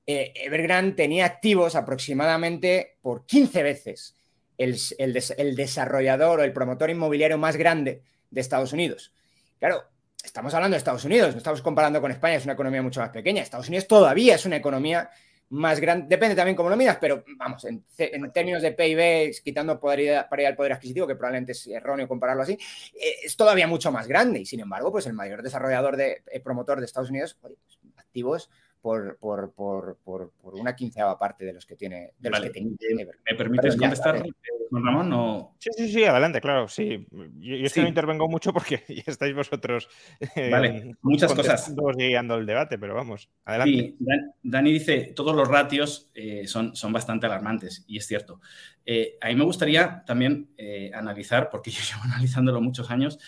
Evergrande tenía activos aproximadamente por 15 veces el, el, desarrollador o el promotor inmobiliario más grande de Estados Unidos. Claro, estamos hablando de Estados Unidos, no estamos comparando con España, es una economía mucho más pequeña. Estados Unidos todavía es una economía más grande, depende también cómo lo miras, pero vamos, en, términos de PIB, quitando ir al poder adquisitivo, que probablemente es erróneo compararlo así, eh, es todavía mucho más grande y sin embargo, pues el mayor desarrollador de eh, promotor de Estados Unidos, pues, activos por, por, por, por, una quinceava parte de los que tiene. De los que tiene ¿Me permites contestar, eh, Ramón? Sí, sí, sí, adelante, claro. Sí. Yo, yo no intervengo mucho porque ya estáis vosotros. Eh, vale, muchas cosas. guiando el debate, pero vamos, adelante. Sí, Dani dice: todos los ratios eh, son, son bastante alarmantes, y es cierto. a mí me gustaría también analizar, porque yo llevo analizándolo muchos años,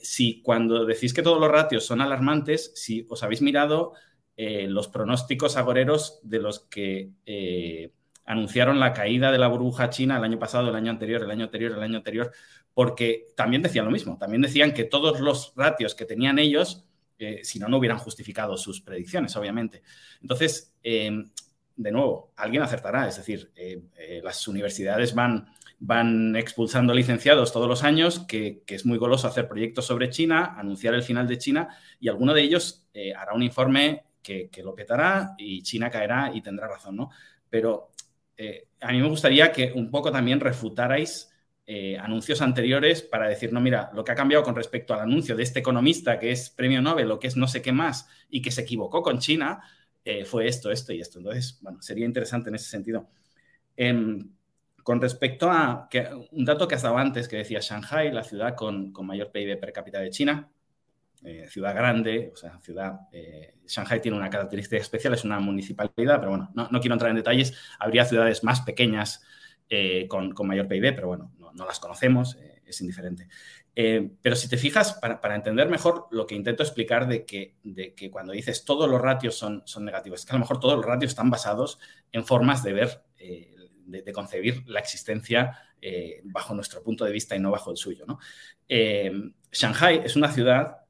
si cuando decís que todos los ratios son alarmantes, si os habéis mirado eh, los pronósticos agoreros de los que eh, anunciaron la caída de la burbuja china el año pasado, el año anterior, el año anterior, el año anterior, porque también decían lo mismo, también decían que todos los ratios que tenían ellos, eh, si no, no hubieran justificado sus predicciones, obviamente. Entonces, de nuevo, alguien acertará, es decir, las universidades van, van expulsando licenciados todos los años, que, que, es muy goloso hacer proyectos sobre China, anunciar el final de China, y alguno de ellos hará un informe que, lo petará y China caerá y tendrá razón, ¿no? Pero eh, a mí me gustaría que un poco también refutarais eh, anuncios anteriores para decir, no, mira, lo que ha cambiado con respecto al anuncio de este economista que es premio Nobel o que es no sé qué más y que se equivocó con China, eh, fue esto, esto y esto. Entonces, bueno, sería interesante en ese sentido. Em, con respecto a un dato que has dado antes, que decía Shanghai, la ciudad con, con mayor PIB per cápita de China, eh, ciudad grande, o sea, ciudad, eh, Shanghai tiene una característica especial, es una municipalidad, pero bueno, no, quiero entrar en detalles, habría ciudades más pequeñas eh, con, mayor PIB, pero bueno, no, las conocemos, es indiferente. Pero si te fijas, para, entender mejor lo que intento explicar de que, de que cuando dices todos los ratios son, negativos, es que a lo mejor todos los ratios están basados en formas de ver, de, concebir la existencia bajo nuestro punto de vista y no bajo el suyo. Shanghai es una ciudad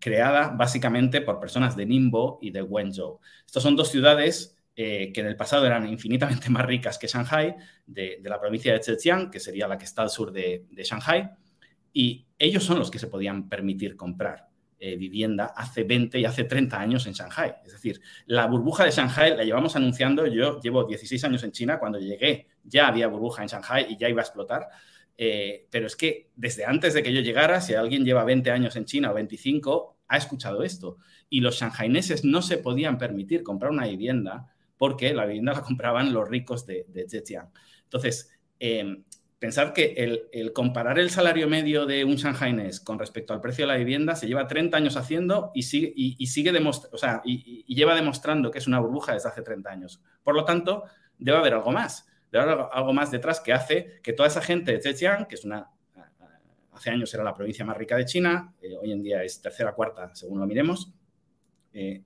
creada básicamente por personas de Ningbo y de Wenzhou. Estas son dos ciudades eh, que en el pasado eran infinitamente más ricas que Shanghai, de, la provincia de Zhejiang, que sería la que está al sur de, Shanghai, y ellos son los que se podían permitir comprar eh, vivienda hace 20 y hace 30 años en Shanghai. Es decir, la burbuja de Shanghai la llevamos anunciando, yo llevo 16 años en China, cuando llegué ya había burbuja en Shanghai y ya iba a explotar. Eh, pero es que desde antes de que yo llegara, si alguien lleva 20 años en China o 25, ha escuchado esto. Y los shanghaineses no se podían permitir comprar una vivienda porque la vivienda la compraban los ricos de, de Zhejiang. Entonces, em, pensar que el, comparar el salario medio de un shanghainés con respecto al precio de la vivienda se lleva 30 años haciendo y sigue, y, o sea, y, lleva demostrando que es una burbuja desde hace 30 años. Por lo tanto, debe haber algo más. Debe haber algo más detrás que hace que toda esa gente de Zhejiang, que es una hace años era la provincia más rica de China, eh, hoy en día es tercera, cuarta, según lo miremos, eh,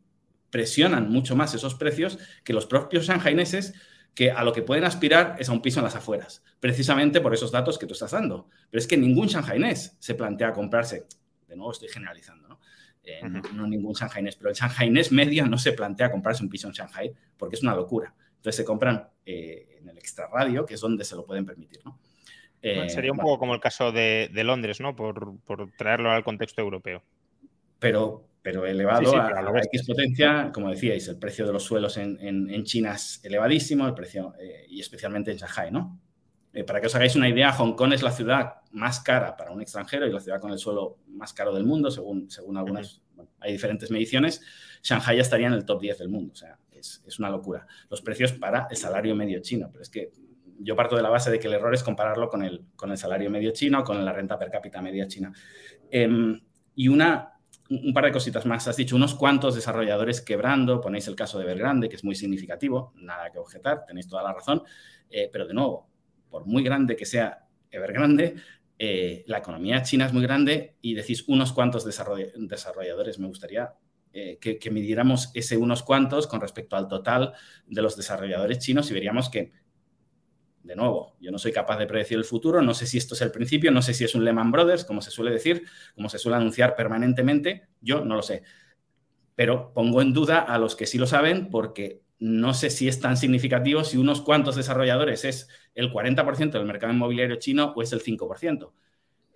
presionan mucho más esos precios que los propios shanghaineses que a lo que pueden aspirar es a un piso en las afueras, precisamente por esos datos que tú estás dando. Pero es que ningún shanghainés se plantea comprarse, de nuevo estoy generalizando, ¿no? Eh, no, ningún shanghainés, pero el shanghainés medio no se plantea comprarse un piso en Shanghai porque es una locura. Entonces se compran eh, en el extrarradio, que es donde se lo pueden permitir, ¿no? Eh, sería un poco como el caso de, Londres, ¿no? Por, por, traerlo al contexto europeo. Pero, pero elevado a, la X potencia, como decíais, el precio de los suelos en, China es elevadísimo, el precio, eh, y especialmente en Shanghai, ¿no? Para que os hagáis una idea, Hong Kong es la ciudad más cara para un extranjero y la ciudad con el suelo más caro del mundo, según, según algunas, hay diferentes mediciones. Shanghai ya estaría en el top 10 del mundo, o sea, es, una locura. Los precios para el salario medio chino, pero es que yo parto de la base de que el error es compararlo con el, con el salario medio chino, con la renta per cápita media china. Em, y una, un par de cositas más. Has dicho unos cuantos desarrolladores quebrando, ponéis el caso de Evergrande, que es muy significativo, nada que objetar, tenéis toda la razón, eh, pero de nuevo, por muy grande que sea Evergrande, eh, la economía china es muy grande y decís unos cuantos desarrolladores, me gustaría eh, que, que, midiéramos ese unos cuantos con respecto al total de los desarrolladores chinos y veríamos que de nuevo, yo no soy capaz de predecir el futuro, no sé si esto es el principio, no sé si es un Lehman Brothers, como se suele decir, como se suele anunciar permanentemente, yo no lo sé. Pero pongo en duda a los que sí lo saben porque no sé si es tan significativo si unos cuantos desarrolladores es el 40% del mercado inmobiliario chino o es el 5%.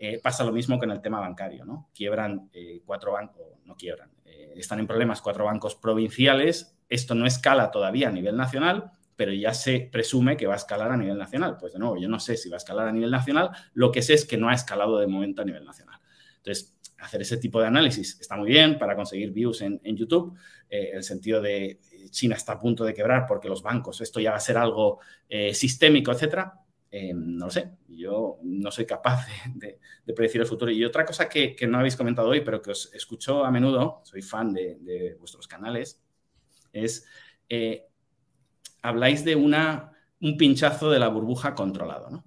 Eh, pasa lo mismo con el tema bancario, ¿no? Quiebran eh, cuatro bancos, no quiebran, eh, están en problemas cuatro bancos provinciales, esto no escala todavía a nivel nacional, pero ya se presume que va a escalar a nivel nacional. Pues de nuevo, yo no sé si va a escalar a nivel nacional, lo que sé es que no ha escalado de momento a nivel nacional. Entonces, hacer ese tipo de análisis está muy bien para conseguir views en, YouTube, eh, el sentido de China está a punto de quebrar porque los bancos, esto ya va a ser algo sistémico, etcétera. No lo sé, yo no soy capaz de, predecir el futuro. Y otra cosa que, no habéis comentado hoy, pero que os escucho a menudo, soy fan de, vuestros canales, es habláis de una, un pinchazo de la burbuja controlado. ¿no?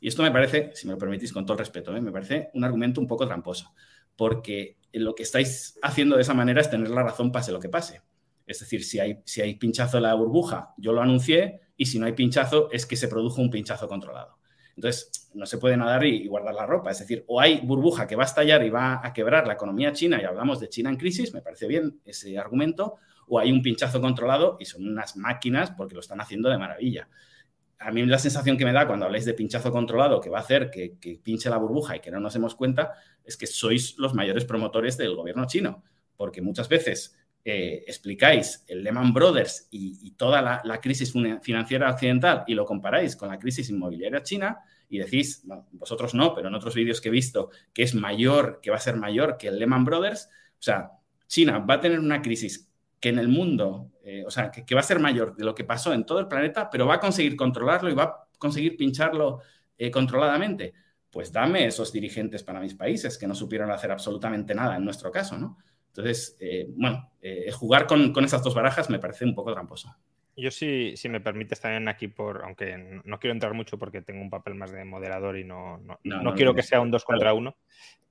Y esto me parece, si me lo permitís con todo el respeto, ¿eh? me parece un argumento un poco tramposo, porque lo que estáis haciendo de esa manera es tener la razón pase lo que pase. Es decir, si hay, si hay pinchazo de la burbuja, yo lo anuncié, y si no hay pinchazo, es que se produjo un pinchazo controlado. Entonces, no se puede nadar y, guardar la ropa. Es decir, o hay burbuja que va a estallar y va a quebrar la economía china y hablamos de China en crisis, me parece bien ese argumento, o hay un pinchazo controlado y son unas máquinas porque lo están haciendo de maravilla. A mí la sensación que me da cuando habláis de pinchazo controlado que va a hacer que, pinche la burbuja y que no nos demos cuenta es que sois los mayores promotores del gobierno chino, porque muchas veces eh, explicáis el Lehman Brothers y, toda la, crisis financiera occidental y lo comparáis con la crisis inmobiliaria china y decís, vosotros no, pero en otros vídeos que he visto, que es mayor, que va a ser mayor que el Lehman Brothers, o sea, China va a tener una crisis que en el mundo, eh, o sea, que, va a ser mayor de lo que pasó en todo el planeta, pero va a conseguir controlarlo y va a conseguir pincharlo eh, controladamente. Pues dame esos dirigentes para mis países que no supieron hacer absolutamente nada en nuestro caso, ¿no? Entonces, eh, bueno, jugar con, con, esas dos barajas me parece un poco tramposo. Yo sí, si me permites también aquí, por, aunque no quiero entrar mucho porque tengo un papel más de moderador y no, no, quiero que sea un dos contra uno,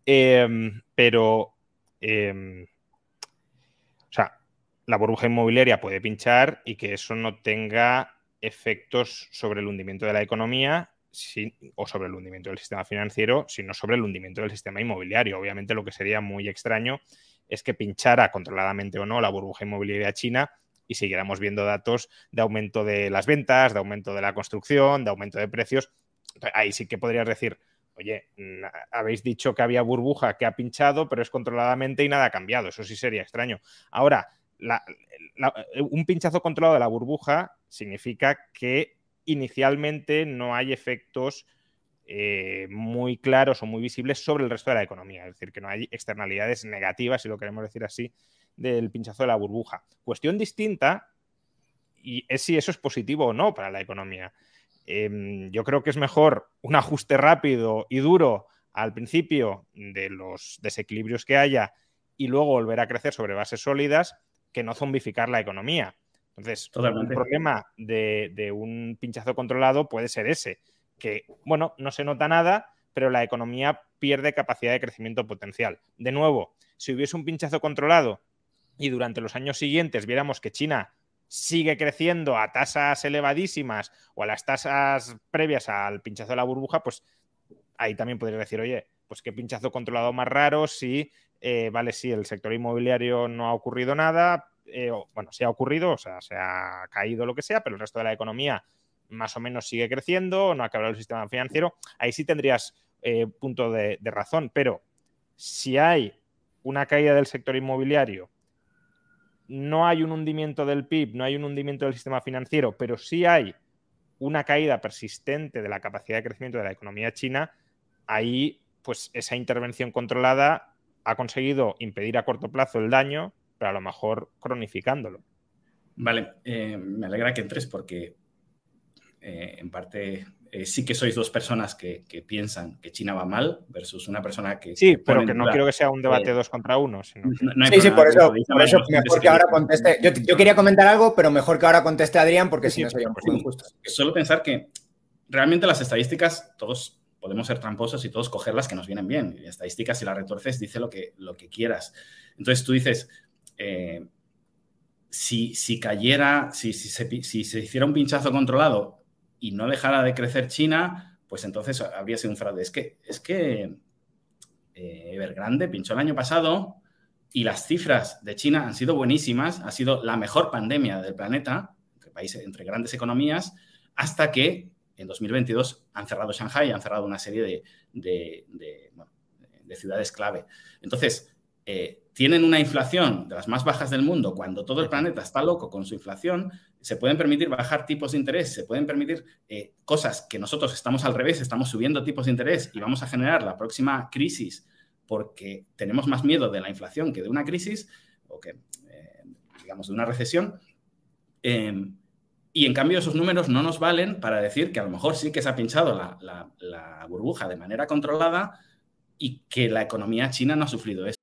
em, pero, em, o sea, la burbuja inmobiliaria puede pinchar y que eso no tenga efectos sobre el hundimiento de la economía o sobre el hundimiento del sistema financiero, sino sobre el hundimiento del sistema inmobiliario. Obviamente lo que sería muy extraño es que pinchara controladamente o no la burbuja inmobiliaria china y siguiéramos viendo datos de aumento de las ventas, de aumento de la construcción, de aumento de precios. Ahí sí que podrías decir, oye, habéis dicho que había burbuja que ha pinchado, pero es controladamente y nada ha cambiado. Eso sí sería extraño. Ahora, un pinchazo controlado de la burbuja significa que inicialmente no hay efectos eh, muy claros o muy visibles sobre el resto de la economía. Es decir, que no hay externalidades negativas, si lo queremos decir así, del pinchazo de la burbuja. Cuestión distinta y es si eso es positivo o no para la economía. Em, yo creo que es mejor un ajuste rápido y duro al principio de los desequilibrios que haya y luego volver a crecer sobre bases sólidas que no zombificar la economía. Entonces, el problema de, un pinchazo controlado puede ser ese, que, bueno, no se nota nada, pero la economía pierde capacidad de crecimiento potencial. De nuevo, si hubiese un pinchazo controlado y durante los años siguientes viéramos que China sigue creciendo a tasas elevadísimas o a las tasas previas al pinchazo de la burbuja, pues ahí también podrías decir, oye, pues qué pinchazo controlado más raro si, eh, vale, si el sector inmobiliario no ha ocurrido nada, eh, bueno, se ha ocurrido, o sea, se ha caído lo que sea, pero el resto de la economía más o menos sigue creciendo, no ha quebrado el sistema financiero, ahí sí tendrías eh, punto de, razón, pero si hay una caída del sector inmobiliario, no hay un hundimiento del PIB, no hay un hundimiento del sistema financiero, pero sí hay una caída persistente de la capacidad de crecimiento de la economía china, ahí pues esa intervención controlada ha conseguido impedir a corto plazo el daño, pero a lo mejor cronificándolo. Vale, eh, me alegra que entres porque eh, en parte eh, sí que sois dos personas que, piensan que China va mal versus una persona que... Sí, pero que no quiero que sea un debate dos contra uno. sí, sí, por eso, mejor que ahora conteste. Yo, quería comentar algo, pero mejor que ahora conteste Adrián porque si no sería muy injusto. Solo pensar que realmente las estadísticas, todos podemos ser tramposos y todos coger las que nos vienen bien. Y estadísticas, si las retuerces, dice lo que, lo que quieras. Entonces tú dices, eh, si, si, cayera, si, si, se, hiciera un pinchazo controlado y no dejara de crecer China, pues entonces habría sido un fraude. Es que, es que eh, Evergrande pinchó el año pasado y las cifras de China han sido buenísimas, ha sido la mejor pandemia del planeta, entre, países, entre grandes economías, hasta que en 2022 han cerrado Shanghai, han cerrado una serie de, de ciudades clave. Entonces, eh, tienen una inflación de las más bajas del mundo, cuando todo el planeta está loco con su inflación, se pueden permitir bajar tipos de interés, se pueden permitir eh, cosas que nosotros estamos al revés, estamos subiendo tipos de interés y vamos a generar la próxima crisis porque tenemos más miedo de la inflación que de una crisis o que, eh, digamos, de una recesión. Em, y en cambio esos números no nos valen para decir que a lo mejor sí que se ha pinchado la, la burbuja de manera controlada y que la economía china no ha sufrido eso.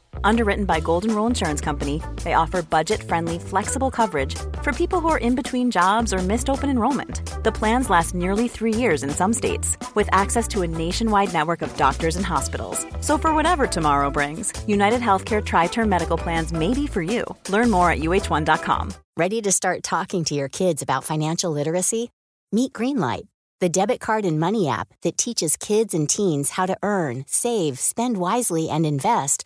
Underwritten by Golden Rule Insurance Company, they offer budget friendly, flexible coverage for people who are in between jobs or missed open enrollment. The plans last nearly three years in some states, with access to a nationwide network of doctors and hospitals. So, for whatever tomorrow brings, United Healthcare Tri Term Medical Plans may be for you. Learn more at uh1.com. Ready to start talking to your kids about financial literacy? Meet Greenlight, the debit card and money app that teaches kids and teens how to earn, save, spend wisely, and invest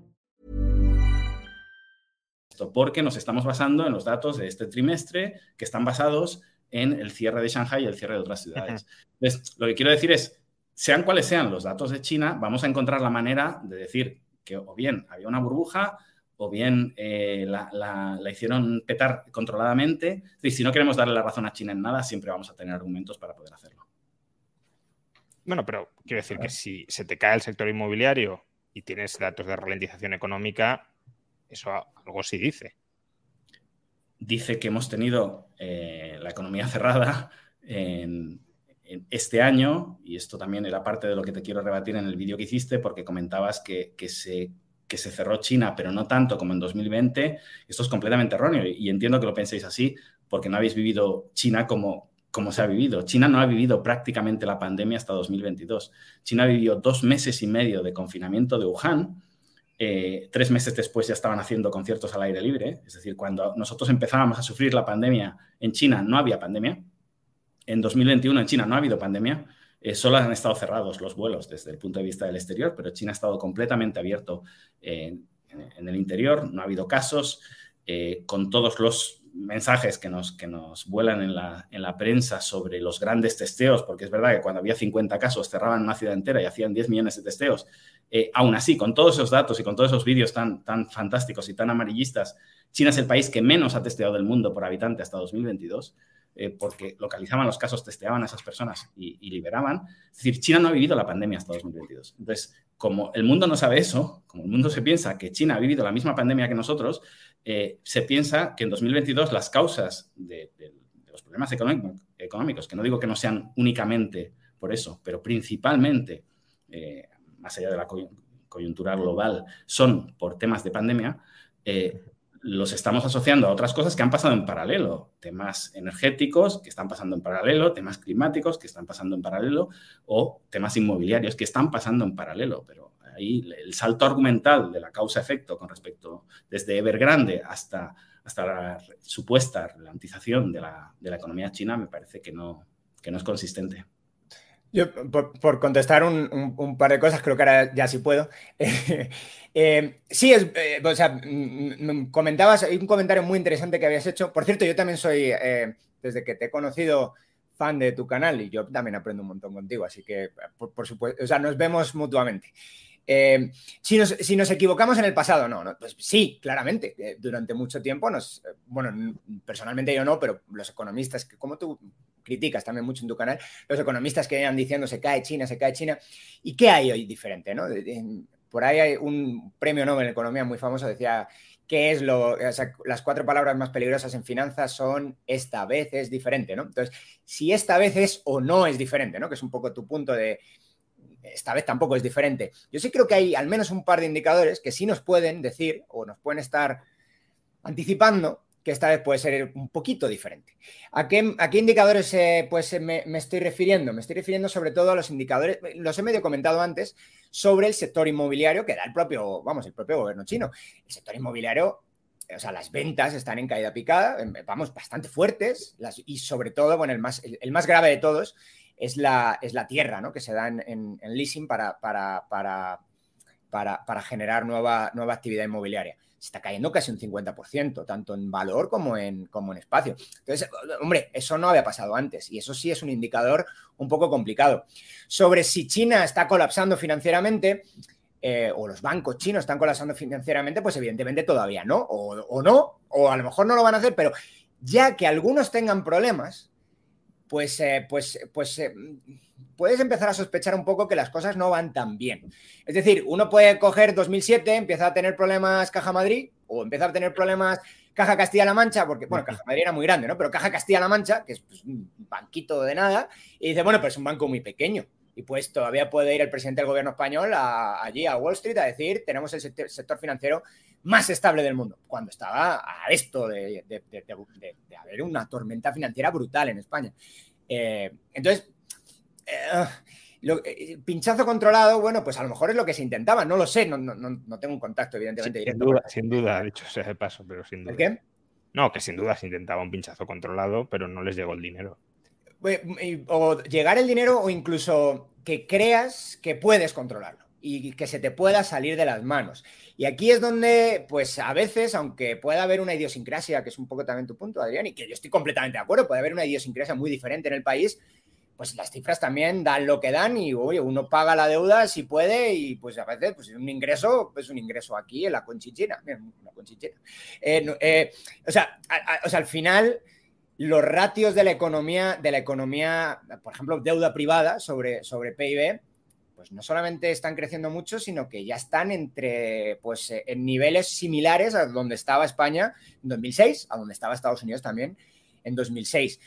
Porque nos estamos basando en los datos de este trimestre que están basados en el cierre de Shanghai y el cierre de otras ciudades. Entonces, lo que quiero decir es, sean cuales sean los datos de China, vamos a encontrar la manera de decir que o bien había una burbuja o bien eh, la, hicieron petar controladamente. Y si no queremos darle la razón a China en nada, siempre vamos a tener argumentos para poder hacerlo. Bueno, pero quiero decir que si se te cae el sector inmobiliario y tienes datos de ralentización económica, eso algo sí dice. Dice que hemos tenido eh, la economía cerrada este año, y esto también era parte de lo que te quiero rebatir en el vídeo que hiciste, porque comentabas que, se, que se cerró China, pero no tanto como en 2020. Esto es completamente erróneo y entiendo que lo penséis así, porque no habéis vivido China como, como se ha vivido. China no ha vivido prácticamente la pandemia hasta 2022. China vivió dos meses y medio de confinamiento de Wuhan. Eh, tres meses después ya estaban haciendo conciertos al aire libre. Es decir, cuando nosotros empezábamos a sufrir la pandemia en China, no había pandemia. En 2021 en China no ha habido pandemia, eh, solo han estado cerrados los vuelos desde el punto de vista del exterior, pero China ha estado completamente abierto en, el interior, no ha habido casos, eh, con todos los mensajes que nos, que nos vuelan en la, en la, prensa sobre los grandes testeos, porque es verdad que cuando había 50 casos cerraban una ciudad entera y hacían 10 millones de testeos. Eh, aún así, con todos esos datos y con todos esos vídeos tan, tan fantásticos y tan amarillistas, China es el país que menos ha testeado del mundo por habitante hasta 2022. Eh, porque localizaban los casos, testeaban a esas personas y, liberaban. Es decir, China no ha vivido la pandemia hasta 2022. Entonces, como el mundo no sabe eso, como el mundo se piensa que China ha vivido la misma pandemia que nosotros, eh, se piensa que en 2022 las causas de, los problemas económicos, que no digo que no sean únicamente por eso, pero principalmente, eh, más allá de la coyuntura global, son por temas de pandemia, los estamos asociando a otras cosas que han pasado en paralelo, temas energéticos que están pasando en paralelo, temas climáticos que están pasando en paralelo o temas inmobiliarios que están pasando en paralelo. Pero ahí el salto argumental de la causa-efecto con respecto desde Evergrande hasta, hasta la supuesta ralentización de la, de la economía china me parece que no, que no es consistente. Yo, por, contestar un, par de cosas, creo que ahora ya sí puedo. Eh, sí, es, eh, o sea, comentabas, hay un comentario muy interesante que habías hecho. Por cierto, yo también soy, eh, desde que te he conocido, fan de tu canal y yo también aprendo un montón contigo, así que, por, supuesto, o sea, nos vemos mutuamente. si, nos, equivocamos en el pasado, no, no pues sí, claramente. durante mucho tiempo nos, bueno, personalmente yo no, pero los economistas, que como tú criticas también mucho en tu canal, los economistas que iban diciendo se cae China, se cae China. ¿Y qué hay hoy diferente? ¿no? Por ahí hay un premio Nobel en economía muy famoso, decía, ¿qué es lo? las cuatro palabras más peligrosas en finanzas son esta vez es diferente, ¿no? Entonces, si esta vez es o no es diferente, ¿no? Que es un poco tu punto de esta vez tampoco es diferente. Yo sí creo que hay al menos un par de indicadores que sí nos pueden decir o nos pueden estar anticipando que esta vez puede ser un poquito diferente. ¿A qué, indicadores eh, pues, me, estoy refiriendo? Me estoy refiriendo sobre todo a los indicadores, los he medio comentado antes, sobre el sector inmobiliario que da el propio, vamos, el propio gobierno chino. El sector inmobiliario, o sea, las ventas están en caída picada, em, vamos, bastante fuertes, y sobre todo, bueno, el más, el, más grave de todos es la, es la tierra, ¿no? Que se da en, leasing para, para, para, para, generar nueva, nueva actividad inmobiliaria se está cayendo casi un 50%, tanto en valor como en, como en espacio. Entonces, hombre, eso no había pasado antes y eso sí es un indicador un poco complicado. Sobre si China está colapsando financieramente, eh, o los bancos chinos están colapsando financieramente, pues evidentemente todavía no, o, no, o a lo mejor no lo van a hacer, pero ya que algunos tengan problemas, pues, eh, pues, pues eh, puedes empezar a sospechar un poco que las cosas no van tan bien. Es decir, uno puede coger 2007, empieza a tener problemas Caja Madrid o empieza a tener problemas Caja Castilla-La Mancha, porque, bueno, Caja Madrid era muy grande, ¿no? Pero Caja Castilla-La Mancha, que es pues, un banquito de nada, y dice, bueno, pues es un banco muy pequeño. Y pues todavía puede ir el presidente del gobierno español allí a Wall Street a decir, tenemos el sector, financiero más estable del mundo, cuando estaba a esto de, haber una tormenta financiera brutal en España. Eh, entonces, eh, eh, pinchazo controlado, bueno, pues a lo mejor es lo que se intentaba, no lo sé, no, no, tengo un contacto, evidentemente. sin, duda, sin duda, dicho sea de paso, pero sin duda. ¿El qué? No, que sin duda se intentaba un pinchazo controlado, pero no les llegó el dinero. O llegar el dinero o incluso que creas que puedes controlarlo y que se te pueda salir de las manos. Y aquí es donde, pues a veces, aunque pueda haber una idiosincrasia, que es un poco también tu punto, Adrián, y que yo estoy completamente de acuerdo, puede haber una idiosincrasia muy diferente en el país, pues las cifras también dan lo que dan y oye, uno paga la deuda si puede y pues a veces pues un ingreso, pues un ingreso aquí en la conchichina, una conchichina. Eh, eh, o, sea, o sea, al final los ratios de la economía, de la economía, por ejemplo, deuda privada sobre, sobre PIB, pues no solamente están creciendo mucho, sino que ya están entre, pues, eh, en niveles similares a donde estaba España en 2006, a donde estaba Estados Unidos también en 2006.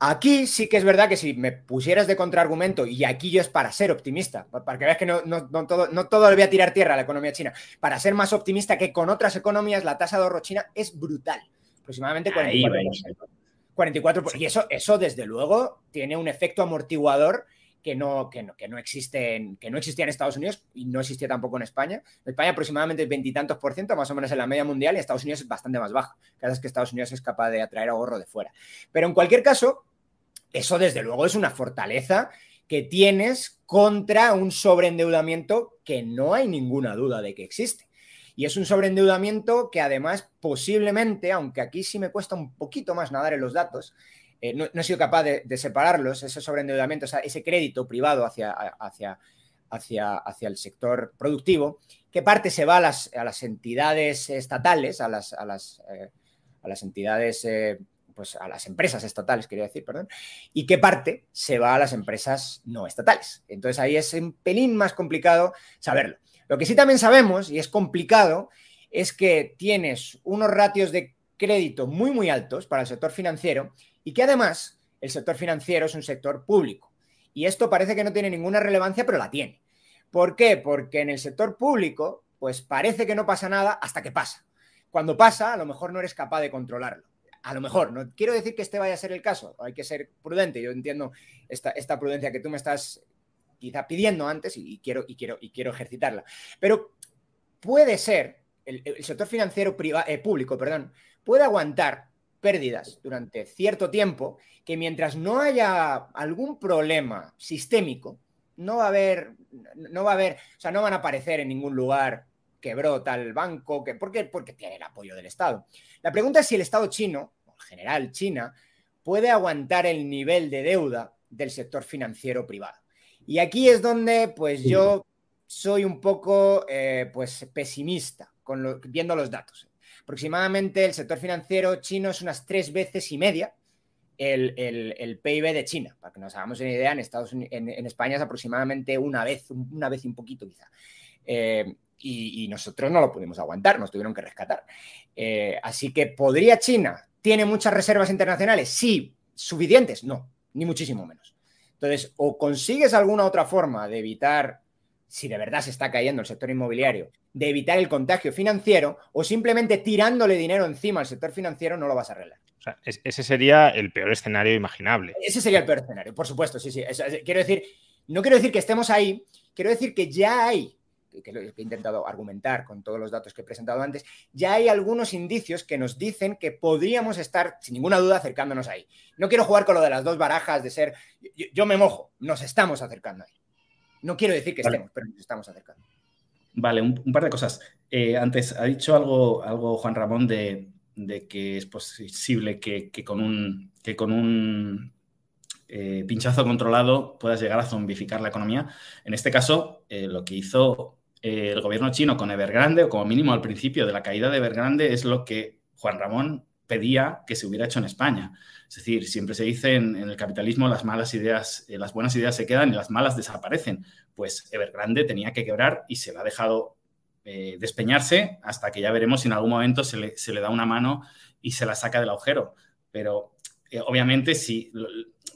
Aquí sí que es verdad que si me pusieras de contraargumento, y aquí yo es para ser optimista, para que veas que no, todo, no todo le voy a tirar tierra a la economía china, para ser más optimista que con otras economías, la tasa de ahorro china es brutal, aproximadamente 44%. 44 y eso, eso desde luego tiene un efecto amortiguador que no, que no, que no, existe que no existía en Estados Unidos y no existía tampoco en España. En España aproximadamente el veintitantos por ciento, más o menos en la media mundial, y Estados Unidos es bastante más baja. Cada vez que Estados Unidos es capaz de atraer ahorro de fuera. Pero en cualquier caso, eso desde luego es una fortaleza que tienes contra un sobreendeudamiento que no hay ninguna duda de que existe. Y es un sobreendeudamiento que además posiblemente, aunque aquí sí me cuesta un poquito más nadar en los datos, eh, no, he sido capaz de, separarlos, ese sobreendeudamiento, ese crédito privado hacia, hacia, hacia, hacia, el sector productivo, que parte se va a las, a las entidades estatales, a las, a las, eh, a las entidades eh, pues a las empresas estatales, quería decir, perdón, y qué parte se va a las empresas no estatales. Entonces ahí es un pelín más complicado saberlo. Lo que sí también sabemos, y es complicado, es que tienes unos ratios de crédito muy, muy altos para el sector financiero y que además el sector financiero es un sector público. Y esto parece que no tiene ninguna relevancia, pero la tiene. ¿Por qué? Porque en el sector público, pues parece que no pasa nada hasta que pasa. Cuando pasa, a lo mejor no eres capaz de controlarlo a lo mejor, no quiero decir que este vaya a ser el caso, hay que ser prudente, yo entiendo esta, esta prudencia que tú me estás quizá pidiendo antes y, quiero, ejercitarla, pero puede ser, el, sector financiero eh, público, perdón, puede aguantar pérdidas durante cierto tiempo que mientras no haya algún problema sistémico, no va a haber, no va a haber, o sea, no van a aparecer en ningún lugar quebró tal banco, que. Porque tiene el apoyo del Estado. La pregunta es si el Estado chino, en general China, puede aguantar el nivel de deuda del sector financiero privado. Y aquí es donde, pues yo soy un poco, eh, pues, pesimista con viendo los datos. Aproximadamente el sector financiero chino es unas tres veces y media el, PIB de China. Para que nos hagamos una idea, en, Estados en, España es aproximadamente una vez, una vez y un poquito quizá. Eh, y, nosotros no lo pudimos aguantar, nos tuvieron que rescatar. Eh, así que, ¿podría China? ¿Tiene muchas reservas internacionales? Sí. ¿Suficientes? No, ni muchísimo menos. Entonces, o consigues alguna otra forma de evitar, si de verdad se está cayendo el sector inmobiliario, de evitar el contagio financiero, o simplemente tirándole dinero encima al sector financiero, no lo vas a arreglar. O sea, ese sería el peor escenario imaginable. Ese sería el peor escenario, por supuesto, sí, sí. quiero decir, no quiero decir que estemos ahí, quiero decir que ya hay que, he intentado argumentar con todos los datos que he presentado antes, ya hay algunos indicios que nos dicen que podríamos estar, sin ninguna duda, acercándonos ahí. No quiero jugar con lo de las dos barajas de ser, yo, me mojo, nos estamos acercando ahí. No quiero decir que estemos, pero nos estamos acercando. Vale, un, par de cosas. Eh, antes ha dicho algo, algo Juan Ramón de, que es posible que, con un, que con un eh, pinchazo controlado puedas llegar a zombificar la economía. En este caso, eh, lo que hizo eh, el gobierno chino con Evergrande, o como mínimo al principio de la caída de Evergrande, es lo que Juan Ramón pedía que se hubiera hecho en España. Es decir, siempre se dice en, el capitalismo las malas ideas, eh, las buenas ideas se quedan y las malas desaparecen. Pues Evergrande tenía que quebrar y se le ha dejado eh, despeñarse hasta que ya veremos si en algún momento se le, se le, da una mano y se la saca del agujero. Pero obviamente si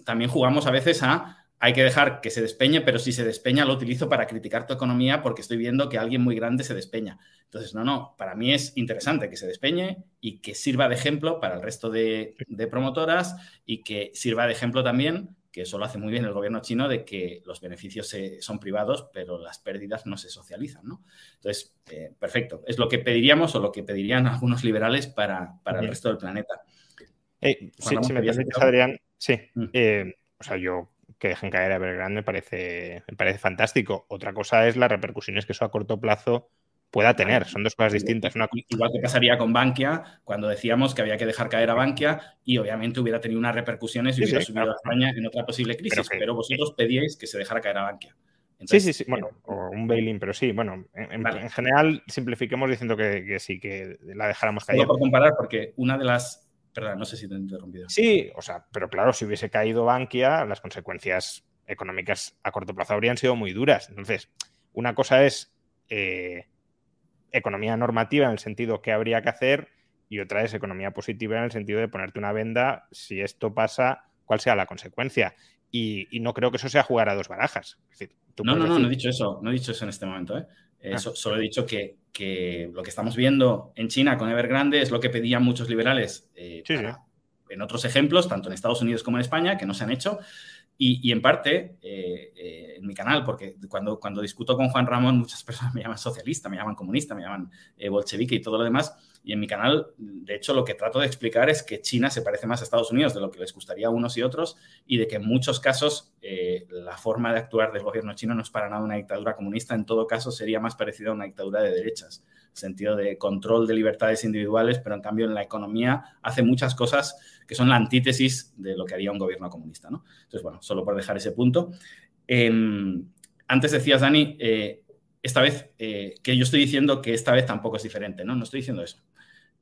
también jugamos a veces a hay que dejar que se despeñe, pero si se despeña lo utilizo para criticar tu economía porque estoy viendo que alguien muy grande se despeña. Entonces, no, no, para mí es interesante que se despeñe y que sirva de ejemplo para el resto de, promotoras y que sirva de ejemplo también que eso lo hace muy bien el gobierno chino, de que los beneficios son privados, pero las pérdidas no se socializan. ¿no? Entonces, eh, perfecto. Es lo que pediríamos o lo que pedirían algunos liberales para, el resto del planeta. sí, si me permites, Adrián, sí. Mm. Eh, o sea, yo que dejen caer a Evergrande me parece, me parece fantástico. Otra cosa es las repercusiones que eso a corto plazo pueda tener. Son dos cosas distintas. Igual que pasaría con Bankia, cuando decíamos que había que dejar caer a Bankia y obviamente hubiera tenido unas repercusiones y hubiera subido a España en otra posible crisis. Pero, vosotros pedíais que se dejara caer a Bankia. sí, sí, sí. Bueno, o un bail-in, pero sí. Bueno, en, general simplifiquemos diciendo que, sí, que la dejáramos caer. Solo por comparar, porque una de las. Perdón, no sé si te he interrumpido. Sí, o sea, pero claro, si hubiese caído Bankia, las consecuencias económicas a corto plazo habrían sido muy duras. Entonces, una cosa es eh, economía normativa en el sentido que habría que hacer y otra es economía positiva en el sentido de ponerte una venda si esto pasa, cuál sea la consecuencia. Y, no creo que eso sea jugar a dos barajas. no, no, no, no he dicho eso, no he dicho eso en este momento. ¿eh? Ah. Solo he dicho que, lo que estamos viendo en China con Evergrande es lo que pedían muchos liberales eh, en otros ejemplos, tanto en Estados Unidos como en España, que no se han hecho. Y, en parte, eh, eh, en mi canal, porque cuando, cuando discuto con Juan Ramón, muchas personas me llaman socialista, me llaman comunista, me llaman eh, bolchevique y todo lo demás. Y en mi canal, de hecho, lo que trato de explicar es que China se parece más a Estados Unidos de lo que les gustaría a unos y otros y de que en muchos casos la forma de actuar del gobierno chino no es para nada una dictadura comunista, en todo caso sería más parecida a una dictadura de derechas sentido de control de libertades individuales, pero en cambio en la economía hace muchas cosas que son la antítesis de lo que haría un gobierno comunista. ¿no? Entonces, bueno, solo por dejar ese punto. Em, antes decías, Dani, eh, esta vez, eh, que yo estoy diciendo que esta vez tampoco es diferente, ¿no? No estoy diciendo eso.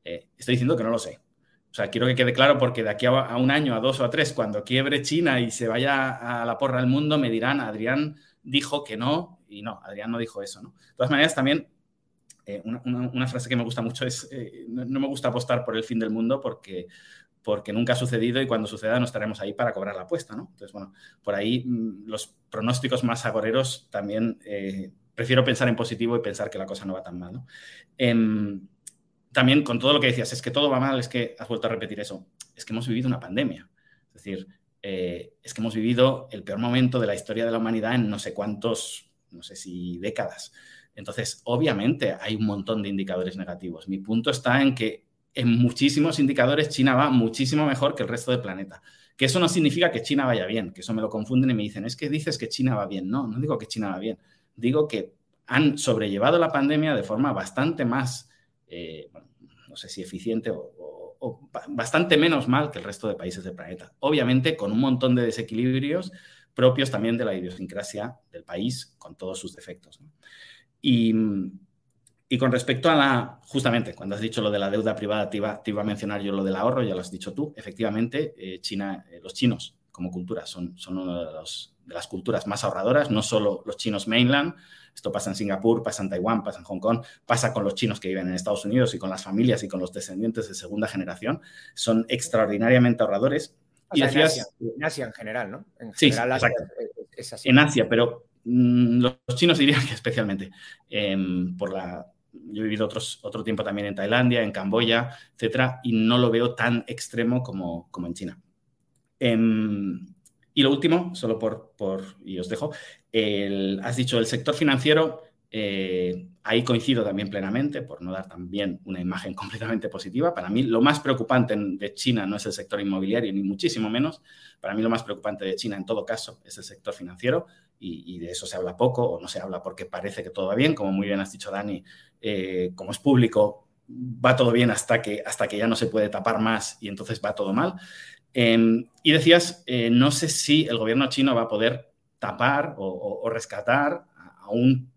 Eh, estoy diciendo que no lo sé. O sea, quiero que quede claro porque de aquí a, un año, a dos o a tres, cuando quiebre China y se vaya a la porra del mundo, me dirán, Adrián dijo que no, y no, Adrián no dijo eso, ¿no? De todas maneras, también eh, una, frase que me gusta mucho es, eh, no, me gusta apostar por el fin del mundo porque, porque nunca ha sucedido y cuando suceda no estaremos ahí para cobrar la apuesta, ¿no? Entonces, bueno, por ahí mm, los pronósticos más agoreros también eh, prefiero pensar en positivo y pensar que la cosa no va tan mal, ¿no? Em, también con todo lo que decías, es que todo va mal, es que has vuelto a repetir eso, es que hemos vivido una pandemia, es decir, es que hemos vivido el peor momento de la historia de la humanidad en no sé cuántos, no sé si décadas. Entonces, obviamente hay un montón de indicadores negativos. Mi punto está en que en muchísimos indicadores China va muchísimo mejor que el resto del planeta. Que eso no significa que China vaya bien, que eso me lo confunden y me dicen, es que dices que China va bien. No, no digo que China va bien. Digo que han sobrellevado la pandemia de forma bastante más, eh, no sé si eficiente o, bastante menos mal que el resto de países del planeta. Obviamente con un montón de desequilibrios propios también de la idiosincrasia del país, con todos sus defectos. Y, con respecto a la, justamente, cuando has dicho lo de la deuda privada, te iba, a mencionar yo lo del ahorro, ya lo has dicho tú. Efectivamente, eh, China, eh, los chinos como cultura son, son una de, de, las culturas más ahorradoras, no solo los chinos mainland, esto pasa en Singapur, pasa en Taiwán, pasa en Hong Kong, pasa con los chinos que viven en Estados Unidos y con las familias y con los descendientes de segunda generación, son extraordinariamente ahorradores. y decías, en, Asia, en general, ¿no? En general, Asia es así. En Asia, pero Mm, los chinos dirían que especialmente em, por la... Yo he vivido otros, otro tiempo también en Tailandia, en Camboya, etcétera, y no lo veo tan extremo como, como en China. Em, y lo último, solo por, por y os dejo, has dicho el sector financiero, eh, ahí coincido también plenamente, por no dar también una imagen completamente positiva. Para mí lo más preocupante de China no es el sector inmobiliario, ni muchísimo menos. Para mí lo más preocupante de China en todo caso es el sector financiero y, de eso se habla poco o no se habla porque parece que todo va bien. Como muy bien has dicho, Dani, eh, como es público, va todo bien hasta que, hasta que ya no se puede tapar más y entonces va todo mal. Em, y decías, eh, no sé si el gobierno chino va a poder tapar o, rescatar a un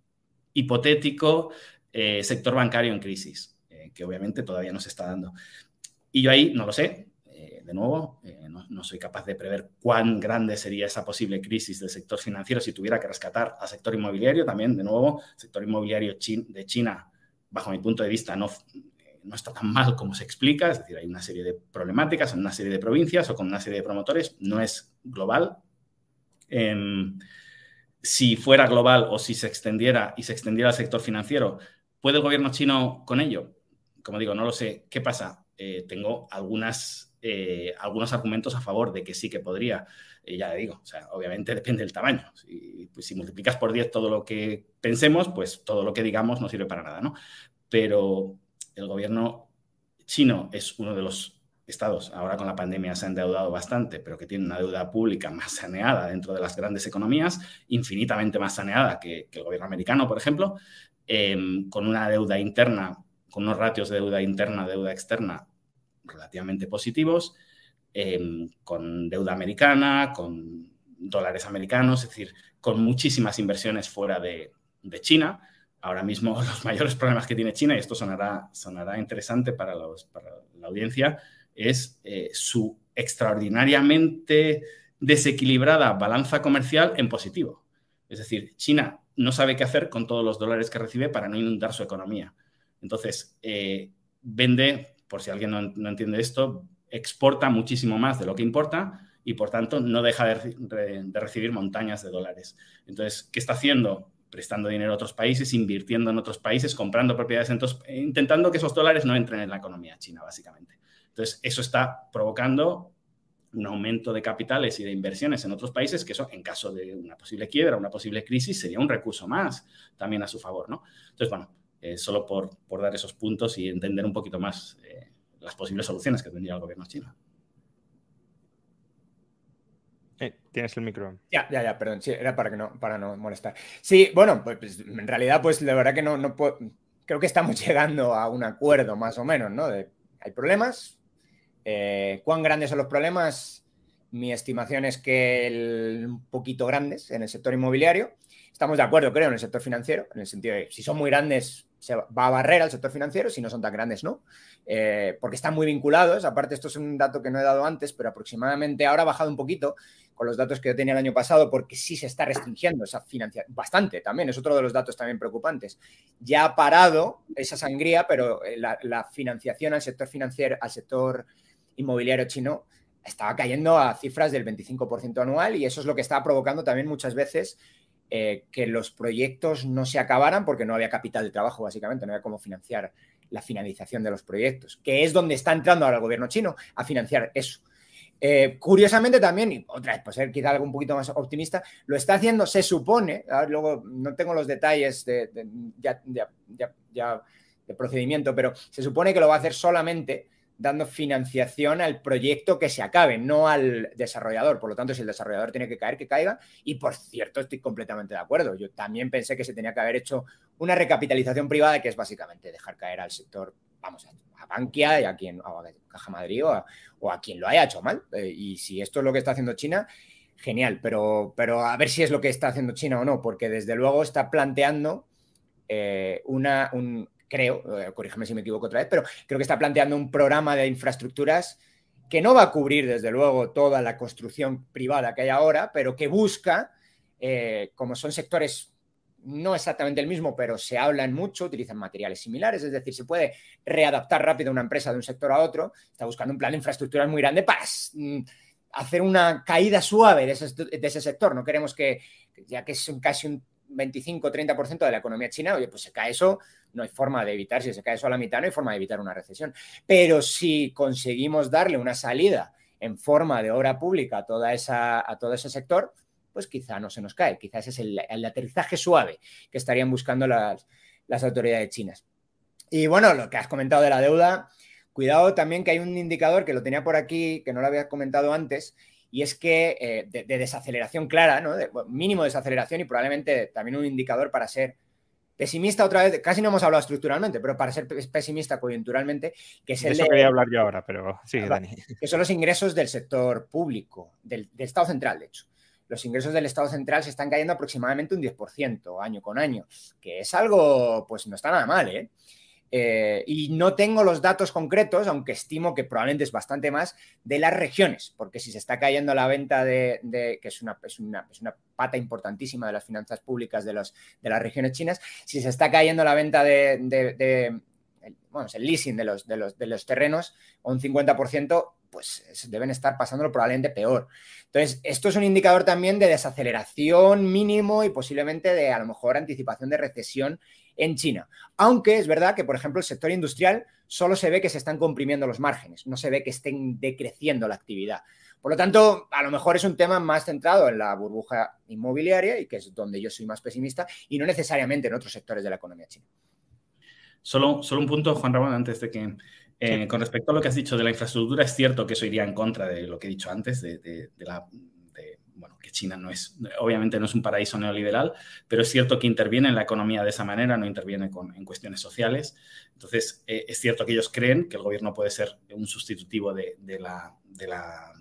hipotético eh, sector bancario en crisis, que obviamente todavía no se está dando. Y yo ahí no lo sé, de nuevo, eh, no, soy capaz de prever cuán grande sería esa posible crisis del sector financiero si tuviera que rescatar al sector inmobiliario. También, de nuevo, el sector inmobiliario de China, bajo mi punto de vista, no, no está tan mal como se explica. Es decir, hay una serie de problemáticas en una serie de provincias o con una serie de promotores. No es global. Em, si fuera global o si se extendiera y se extendiera al sector financiero, ¿puede el gobierno chino con ello? Como digo, no lo sé. ¿Qué pasa? Eh, tengo algunas eh, algunos argumentos a favor de que sí que podría. Y ya le digo, o sea, obviamente depende del tamaño. Si, pues, si multiplicas por 10 todo lo que pensemos, pues todo lo que digamos no sirve para nada, ¿no? Pero el gobierno chino es uno de los estados, ahora con la pandemia se ha endeudado bastante, pero que tiene una deuda pública más saneada dentro de las grandes economías, infinitamente más saneada que, el gobierno americano, por ejemplo, em, con una deuda interna, con unos ratios de deuda interna, deuda externa relativamente positivos, em, con deuda americana, con dólares americanos, es decir, con muchísimas inversiones fuera de, China. Ahora mismo los mayores problemas que tiene China, y esto sonará, sonará interesante para, los, para la audiencia, es eh, su extraordinariamente desequilibrada balanza comercial en positivo. Es decir, China no sabe qué hacer con todos los dólares que recibe para no inundar su economía. Entonces, eh, vende, por si alguien no, entiende esto, exporta muchísimo más de lo que importa y, por tanto, no deja de, recibir montañas de dólares. Entonces, ¿qué está haciendo? Prestando dinero a otros países, invirtiendo en otros países, comprando propiedades, en otros, intentando que esos dólares no entren en la economía china, básicamente. Entonces, eso está provocando un aumento de capitales y de inversiones en otros países, que eso, en caso de una posible quiebra, una posible crisis, sería un recurso más también a su favor, ¿no? Entonces, bueno, eh, solo por, dar esos puntos y entender un poquito más eh, las posibles soluciones que tendría el gobierno chino. Eh, tienes el micro. Ya, ya, ya, perdón, sí, era para, que no, para no molestar. Sí, bueno, pues, pues en realidad, pues la verdad que no, no puedo, creo que estamos llegando a un acuerdo más o menos, ¿no? hay problemas, eh, ¿Cuán grandes son los problemas? Mi estimación es que un poquito grandes en el sector inmobiliario. Estamos de acuerdo, creo, en el sector financiero, en el sentido de si son muy grandes se va a barrer al sector financiero, si no son tan grandes, no. Eh, porque están muy vinculados. Aparte, esto es un dato que no he dado antes, pero aproximadamente ahora ha bajado un poquito con los datos que yo tenía el año pasado, porque sí se está restringiendo esa financiación, bastante también, es otro de los datos también preocupantes. Ya ha parado esa sangría, pero eh, la, la financiación al sector financiero, al sector inmobiliario chino estaba cayendo a cifras del 25% anual y eso es lo que estaba provocando también muchas veces eh, que los proyectos no se acabaran porque no había capital de trabajo, básicamente, no había cómo financiar la finalización de los proyectos, que es donde está entrando ahora el gobierno chino a financiar eso. Eh, curiosamente también, y otra vez, por ser quizá algo un poquito más optimista, lo está haciendo, se supone, luego no tengo los detalles de, de procedimiento, pero se supone que lo va a hacer solamente dando financiación al proyecto que se acabe, no al desarrollador. Por lo tanto, si el desarrollador tiene que caer, que caiga. Y por cierto, estoy completamente de acuerdo. Yo también pensé que se tenía que haber hecho una recapitalización privada, que es básicamente dejar caer al sector, vamos, a Bankia y a quien, a Caja Madrid o a, quien lo haya hecho mal. Eh, y si esto es lo que está haciendo China, genial. Pero, pero a ver si es lo que está haciendo China o no, porque desde luego está planteando eh, una, un, creo, eh, corrígeme si me equivoco otra vez, pero creo que está planteando un programa de infraestructuras que no va a cubrir, desde luego, toda la construcción privada que hay ahora, pero que busca, eh, como son sectores no exactamente el mismo, pero se hablan mucho, utilizan materiales similares, es decir, se puede readaptar rápido una empresa de un sector a otro, está buscando un plan de infraestructuras muy grande para mm, hacer una caída suave de ese, de ese sector. No queremos que, ya que es casi un 25-30% de la economía china, oye, pues se cae eso, no hay forma de evitar, si se cae eso a la mitad, no hay forma de evitar una recesión. Pero si conseguimos darle una salida en forma de obra pública a, toda esa, a todo ese sector, pues quizá no se nos cae, quizás es el, aterrizaje suave que estarían buscando las, las autoridades chinas. Y bueno, lo que has comentado de la deuda, cuidado también que hay un indicador que lo tenía por aquí, que no lo había comentado antes, y es que eh, de, desaceleración clara, ¿no? De, mínimo desaceleración y probablemente también un indicador para ser pesimista otra vez, casi no hemos hablado estructuralmente, pero para ser pesimista coyunturalmente, que es el Eso quería hablar yo ahora, pero sí, ah, Dani. Que son los ingresos del sector público, del, del, Estado central, de hecho. Los ingresos del Estado central se están cayendo aproximadamente un 10% año con año, que es algo, pues no está nada mal, ¿eh? Eh, y no tengo los datos concretos, aunque estimo que probablemente es bastante más, de las regiones, porque si se está cayendo la venta de, que es una, es, una, es una, pata importantísima de las finanzas públicas de, los, de las regiones chinas, si se está cayendo la venta de, bueno, el leasing de los, de los, de los terrenos un 50%, pues deben estar pasándolo probablemente peor. Entonces, esto es un indicador también de desaceleración mínimo y posiblemente de a lo mejor anticipación de recesión en China. Aunque es verdad que, por ejemplo, el sector industrial solo se ve que se están comprimiendo los márgenes, no se ve que estén decreciendo la actividad. Por lo tanto, a lo mejor es un tema más centrado en la burbuja inmobiliaria y que es donde yo soy más pesimista y no necesariamente en otros sectores de la economía china. Solo, solo un punto, Juan Ramón, antes de que... Eh, con respecto a lo que has dicho de la infraestructura, es cierto que eso iría en contra de lo que he dicho antes, de, la, bueno, que China no es, obviamente no es un paraíso neoliberal, pero es cierto que interviene en la economía de esa manera, no interviene en cuestiones sociales. Entonces, eh, es cierto que ellos creen que el gobierno puede ser un sustitutivo de, la,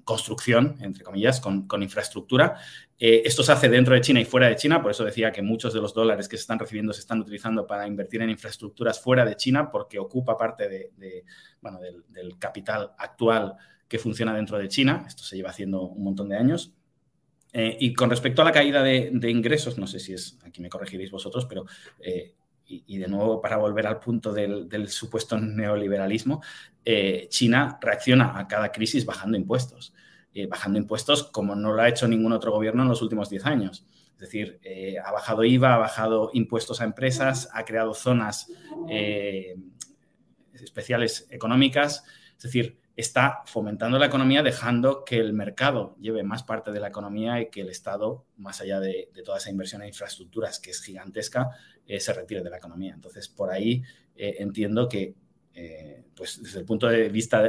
construcción, entre comillas, con, infraestructura. Eh, esto se hace dentro de China y fuera de China, por eso decía que muchos de los dólares que se están recibiendo se están utilizando para invertir en infraestructuras fuera de China, porque ocupa parte de, bueno, del, capital actual que funciona dentro de China. Esto se lleva haciendo un montón de años. Eh, y con respecto a la caída de, ingresos, no sé si es, aquí me corregiréis vosotros, pero y, de nuevo para volver al punto del, supuesto neoliberalismo, eh, China reacciona a cada crisis bajando impuestos. Eh, bajando impuestos como no lo ha hecho ningún otro gobierno en los últimos 10 años. Es decir, eh, ha bajado IVA, ha bajado impuestos a empresas, ha creado zonas especiales económicas. Es decir, está fomentando la economía dejando que el mercado lleve más parte de la economía y que el Estado, más allá de, toda esa inversión en infraestructuras que es gigantesca, eh, se retire de la economía. Entonces, por ahí eh, entiendo que, eh, pues desde el punto de vista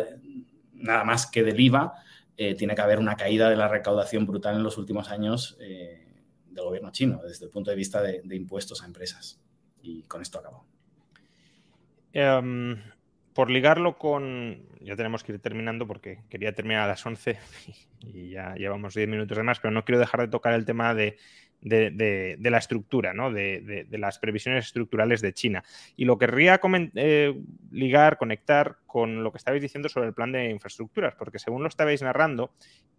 nada más que del IVA, tiene que haber una caída de la recaudación brutal en los últimos años del gobierno chino, desde el punto de vista de, impuestos a empresas. Y con esto acabo. Em, por ligarlo con. Ya tenemos que ir terminando porque quería terminar a las 11 y ya llevamos 10 minutos de más, pero no quiero dejar de tocar el tema de, la estructura, ¿no? de, las previsiones estructurales de China. Y lo querría eh, ligar, conectar con lo que estabais diciendo sobre el plan de infraestructuras, porque según lo estabais narrando,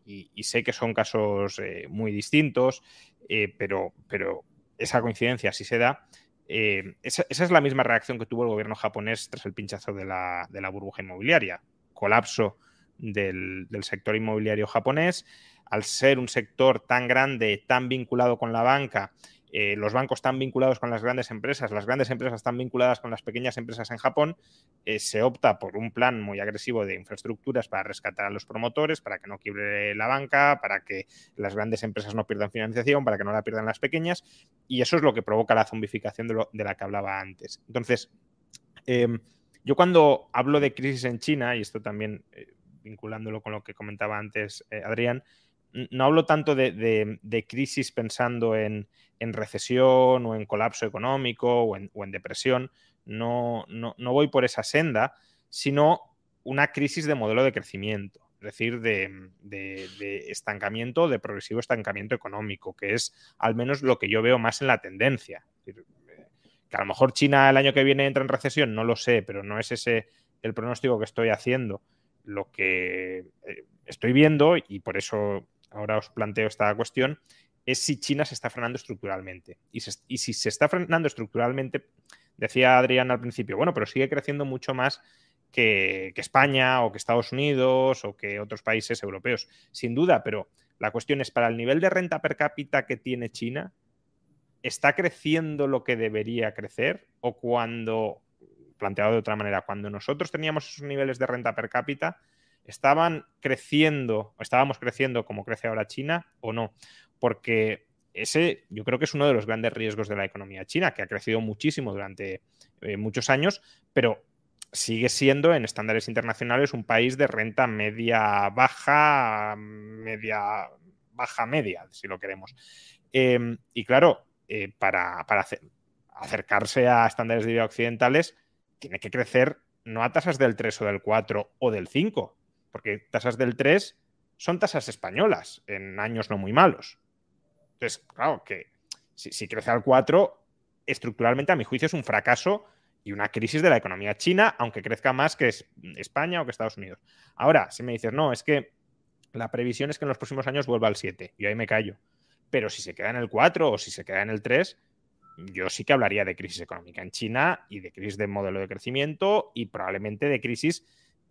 y, sé que son casos eh, muy distintos, eh, pero, pero esa coincidencia sí se da. Eh, esa, es la misma reacción que tuvo el gobierno japonés tras el pinchazo de la, burbuja inmobiliaria. Colapso del, sector inmobiliario japonés. Al ser un sector tan grande, tan vinculado con la banca, eh, los bancos están vinculados con las grandes empresas, las grandes empresas están vinculadas con las pequeñas empresas en Japón, eh, se opta por un plan muy agresivo de infraestructuras para rescatar a los promotores, para que no quiebre la banca, para que las grandes empresas no pierdan financiación, para que no la pierdan las pequeñas, y eso es lo que provoca la zombificación de, la que hablaba antes. Entonces, em, yo cuando hablo de crisis en China, y esto también eh, vinculándolo con lo que comentaba antes Adrián, no hablo tanto de crisis pensando en en recesión o en colapso económico o en, depresión. No, no, voy por esa senda, sino una crisis de modelo de crecimiento, es decir, de, estancamiento, de progresivo estancamiento económico, que es al menos lo que yo veo más en la tendencia. que a lo mejor China el año que viene entra en recesión, no lo sé, pero no es ese el pronóstico que estoy haciendo. Lo que eh, estoy viendo, y por eso ahora os planteo esta cuestión, es si China se está frenando estructuralmente. Y, si se está frenando estructuralmente, decía Adrián al principio, bueno, pero sigue creciendo mucho más que, España o que Estados Unidos o que otros países europeos, sin duda, pero la cuestión es, para el nivel de renta per cápita que tiene China, ¿está creciendo lo que debería crecer? O cuando, planteado de otra manera, cuando nosotros teníamos esos niveles de renta per cápita, ¿estaban creciendo, estábamos creciendo como crece ahora China o no? porque ese yo creo que es uno de los grandes riesgos de la economía china, que ha crecido muchísimo durante eh, muchos años, pero sigue siendo en estándares internacionales un país de renta media baja, media baja media, si lo queremos. Em, y claro, eh, para, acercarse a estándares de vida occidentales, tiene que crecer no a tasas del 3 o del 4 o del 5, porque tasas del 3 son tasas españolas en años no muy malos. Entonces, claro, que si, crece al 4, estructuralmente a mi juicio es un fracaso y una crisis de la economía china, aunque crezca más que España o que Estados Unidos. Ahora, si me dices, no, es que la previsión es que en los próximos años vuelva al 7, y ahí me callo. Pero si se queda en el 4 o si se queda en el 3, yo sí que hablaría de crisis económica en China y de crisis de modelo de crecimiento y probablemente de crisis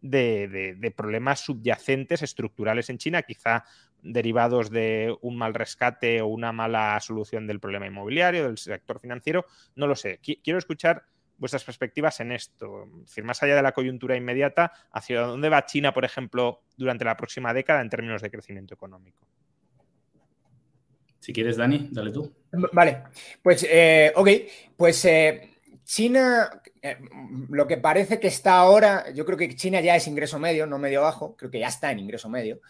de, problemas subyacentes estructurales en China, quizá derivados de un mal rescate o una mala solución del problema inmobiliario, del sector financiero, no lo sé. Quiero escuchar vuestras perspectivas en esto. Es decir, más allá de la coyuntura inmediata, ¿hacia dónde va China, por ejemplo, durante la próxima década en términos de crecimiento económico? Si quieres, Dani, dale tú. Vale, pues, eh, ok, pues eh, China, eh, lo que parece que está ahora, yo creo que China ya es ingreso medio, no medio bajo, creo que ya está en ingreso medio.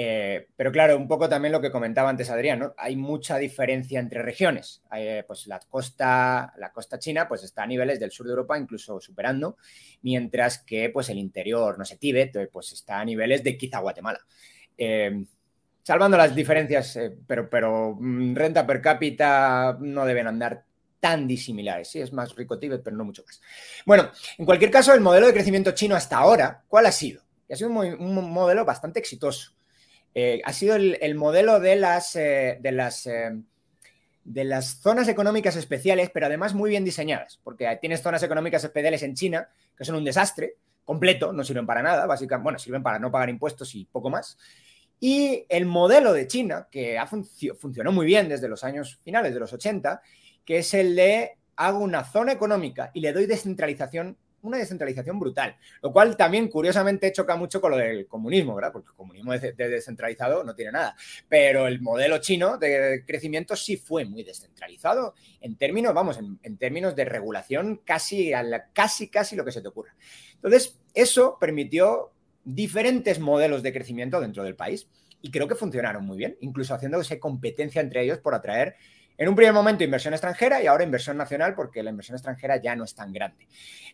Eh, pero claro, un poco también lo que comentaba antes Adrián, ¿no? Hay mucha diferencia entre regiones. Eh, pues la costa, la costa china pues está a niveles del sur de Europa, incluso superando, mientras que pues el interior, no sé, Tíbet, pues está a niveles de quizá Guatemala. salvando las diferencias, pero, pero mm, renta per cápita no deben andar tan disimilares. Sí, es más rico Tíbet, pero no mucho más. Bueno, en cualquier caso, el modelo de crecimiento chino hasta ahora, ¿cuál ha sido? ha sido un, modelo bastante exitoso. Eh, ha sido el, modelo de las, eh, de, las, eh, de las zonas económicas especiales, pero además muy bien diseñadas, porque tienes zonas económicas especiales en China que son un desastre completo, no sirven para nada, básicamente, bueno, sirven para no pagar impuestos y poco más. Y el modelo de China, que ha funcionó muy bien desde los años finales de los 80, que es el de hago una zona económica y le doy descentralización, una descentralización brutal, lo cual también curiosamente choca mucho con lo del comunismo, ¿verdad? Porque el comunismo de, descentralizado no tiene nada, pero el modelo chino de crecimiento sí fue muy descentralizado en términos, vamos, en, términos de regulación casi, casi, casi lo que se te ocurra. Entonces, eso permitió diferentes modelos de crecimiento dentro del país y creo que funcionaron muy bien, incluso haciéndose competencia entre ellos por atraer en un primer momento inversión extranjera y ahora inversión nacional porque la inversión extranjera ya no es tan grande,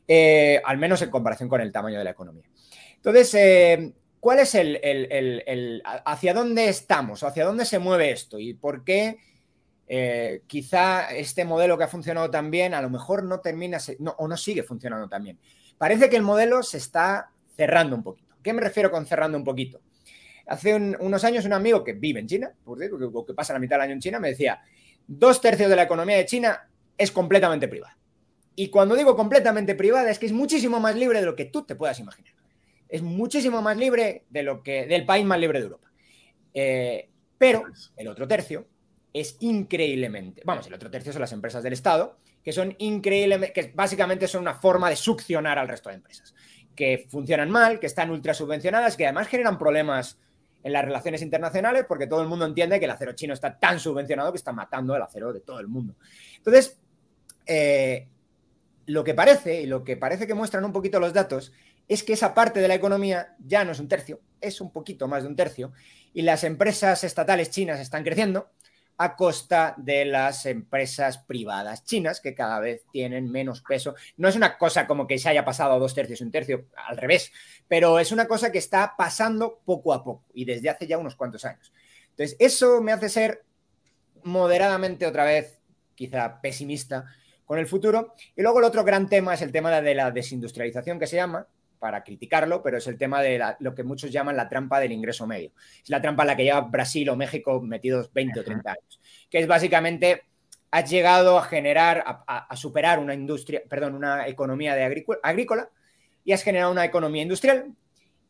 eh, al menos en comparación con el tamaño de la economía. Entonces, eh, ¿cuál es el, hacia dónde estamos, hacia dónde se mueve esto y por qué eh, quizá este modelo que ha funcionado tan bien a lo mejor no termina o no sigue funcionando tan bien? Parece que el modelo se está cerrando un poquito. ¿Qué me refiero con cerrando un poquito? Hace unos años un amigo que vive en China, porque que pasa la mitad del año en China, me decía, dos tercios de la economía de China es completamente privada. Y cuando digo completamente privada es que es muchísimo más libre de lo que tú te puedas imaginar. Es muchísimo más libre de lo que del país más libre de Europa. Eh, pero el otro tercio es increíblemente, vamos, el otro tercio son las empresas del Estado, que son increíblemente, que básicamente son una forma de succionar al resto de empresas, que funcionan mal, que están ultra subvencionadas, que además generan problemas en las relaciones internacionales porque todo el mundo entiende que el acero chino está tan subvencionado que está matando el acero de todo el mundo. Entonces, eh, lo que parece, y lo que parece que muestran un poquito los datos, es que esa parte de la economía ya no es un tercio, es un poquito más de un tercio, y las empresas estatales chinas están creciendo, a costa de las empresas privadas chinas, que cada vez tienen menos peso. No es una cosa como que se haya pasado a dos tercios, un tercio, al revés, pero es una cosa que está pasando poco a poco y desde hace ya unos cuantos años. Entonces, eso me hace ser moderadamente otra vez, quizá pesimista con el futuro. Y luego el otro gran tema es el tema de la desindustrialización que se llama, para criticarlo, pero es el tema de lo que muchos llaman la trampa del ingreso medio. Es la trampa en la que lleva Brasil o México metidos 20 o 30 años, que es básicamente has llegado a generar, a, superar una industria, perdón, una economía de agrícola y has generado una economía industrial.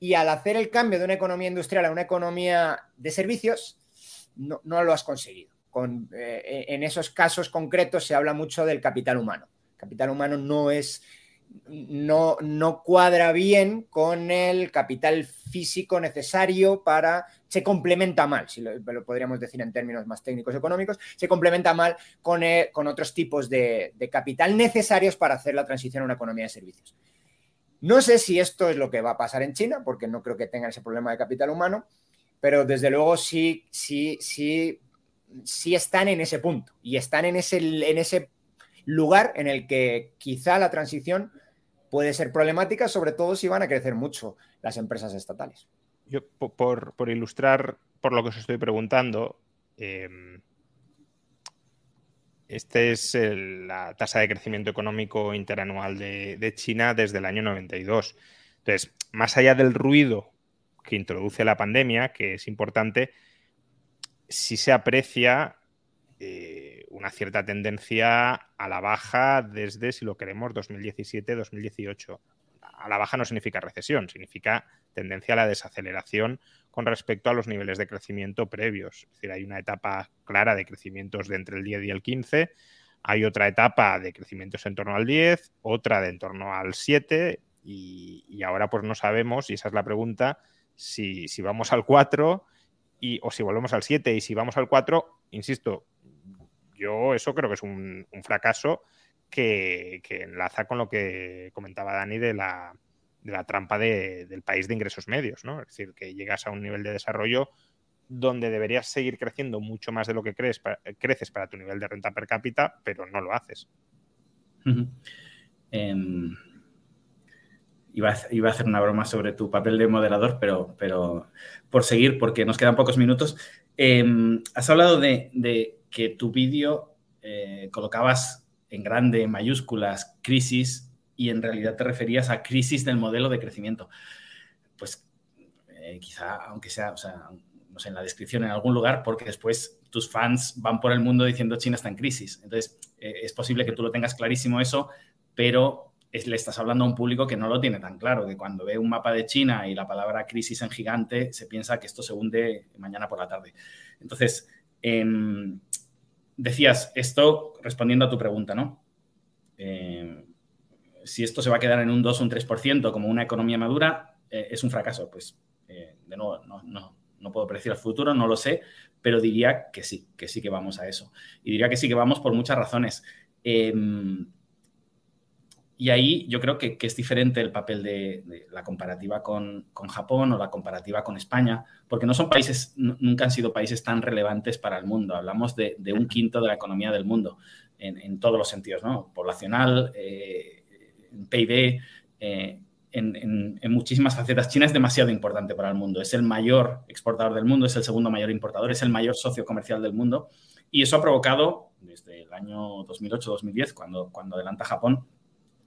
Y al hacer el cambio de una economía industrial a una economía de servicios, no, lo has conseguido. Con, eh, en esos casos concretos se habla mucho del capital humano. capital humano no es no, no cuadra bien con el capital físico necesario para, se complementa mal, si lo, podríamos decir en términos más técnicos económicos, se complementa mal con, eh, con otros tipos de, capital necesarios para hacer la transición a una economía de servicios. No sé si esto es lo que va a pasar en China, porque no creo que tengan ese problema de capital humano, pero desde luego sí, sí, sí, sí están en ese punto y están en ese, en ese lugar en el que quizá la transición puede ser problemática, sobre todo si van a crecer mucho las empresas estatales. Yo, por, ilustrar por lo que os estoy preguntando, eh, esta es la tasa de crecimiento económico interanual de, China desde el año 92. Entonces, más allá del ruido que introduce la pandemia, que es importante, sí se aprecia eh, una cierta tendencia a la baja desde, si lo queremos, 2017-2018. a la baja no significa recesión, significa tendencia a la desaceleración con respecto a los niveles de crecimiento previos. Es decir, hay una etapa clara de crecimientos de entre el 10 y el 15, hay otra etapa de crecimientos en torno al 10, otra de en torno al 7 y, ahora pues no sabemos, y esa es la pregunta, si, vamos al 4 y, o si volvemos al 7 y si vamos al 4, insisto, yo eso creo que es un, fracaso que, enlaza con lo que comentaba Dani de la, de la trampa del país de ingresos medios, ¿no? Es decir, que llegas a un nivel de desarrollo donde deberías seguir creciendo mucho más de lo que crees, creces para tu nivel de renta per cápita, pero no lo haces. Em, iba, a, hacer una broma sobre tu papel de moderador, pero, pero por seguir, porque nos quedan pocos minutos. Em, has hablado de, que tu vídeo eh, colocabas en grande, en mayúsculas, crisis, y en realidad te referías a crisis del modelo de crecimiento. Pues eh, quizá, aunque sea, o sea, no sé, en la descripción en algún lugar, porque después tus fans van por el mundo diciendo China está en crisis. Entonces, eh, es posible que tú lo tengas clarísimo eso, pero le estás hablando a un público que no lo tiene tan claro, que cuando ve un mapa de China y la palabra crisis en gigante, se piensa que esto se hunde mañana por la tarde. Entonces, em, decías esto respondiendo a tu pregunta, ¿no? Em, si esto se va a quedar en un 2 o un 3% como una economía madura, eh, es un fracaso. Pues, eh, de nuevo, no, no, no puedo predecir el futuro, no lo sé, pero diría que sí, que sí que vamos a eso. Y diría que sí que vamos por muchas razones. Y ahí yo creo que, es diferente el papel de, la comparativa con, Japón o la comparativa con España, porque no son países, nunca han sido países tan relevantes para el mundo. Hablamos de, un quinto de la economía del mundo, en, todos los sentidos, ¿no? Poblacional, eh, PIB, eh, en, muchísimas facetas. China es demasiado importante para el mundo. Es el mayor exportador del mundo, es el segundo mayor importador, es el mayor socio comercial del mundo. Y eso ha provocado, desde el año 2008-2010, cuando, cuando adelanta Japón,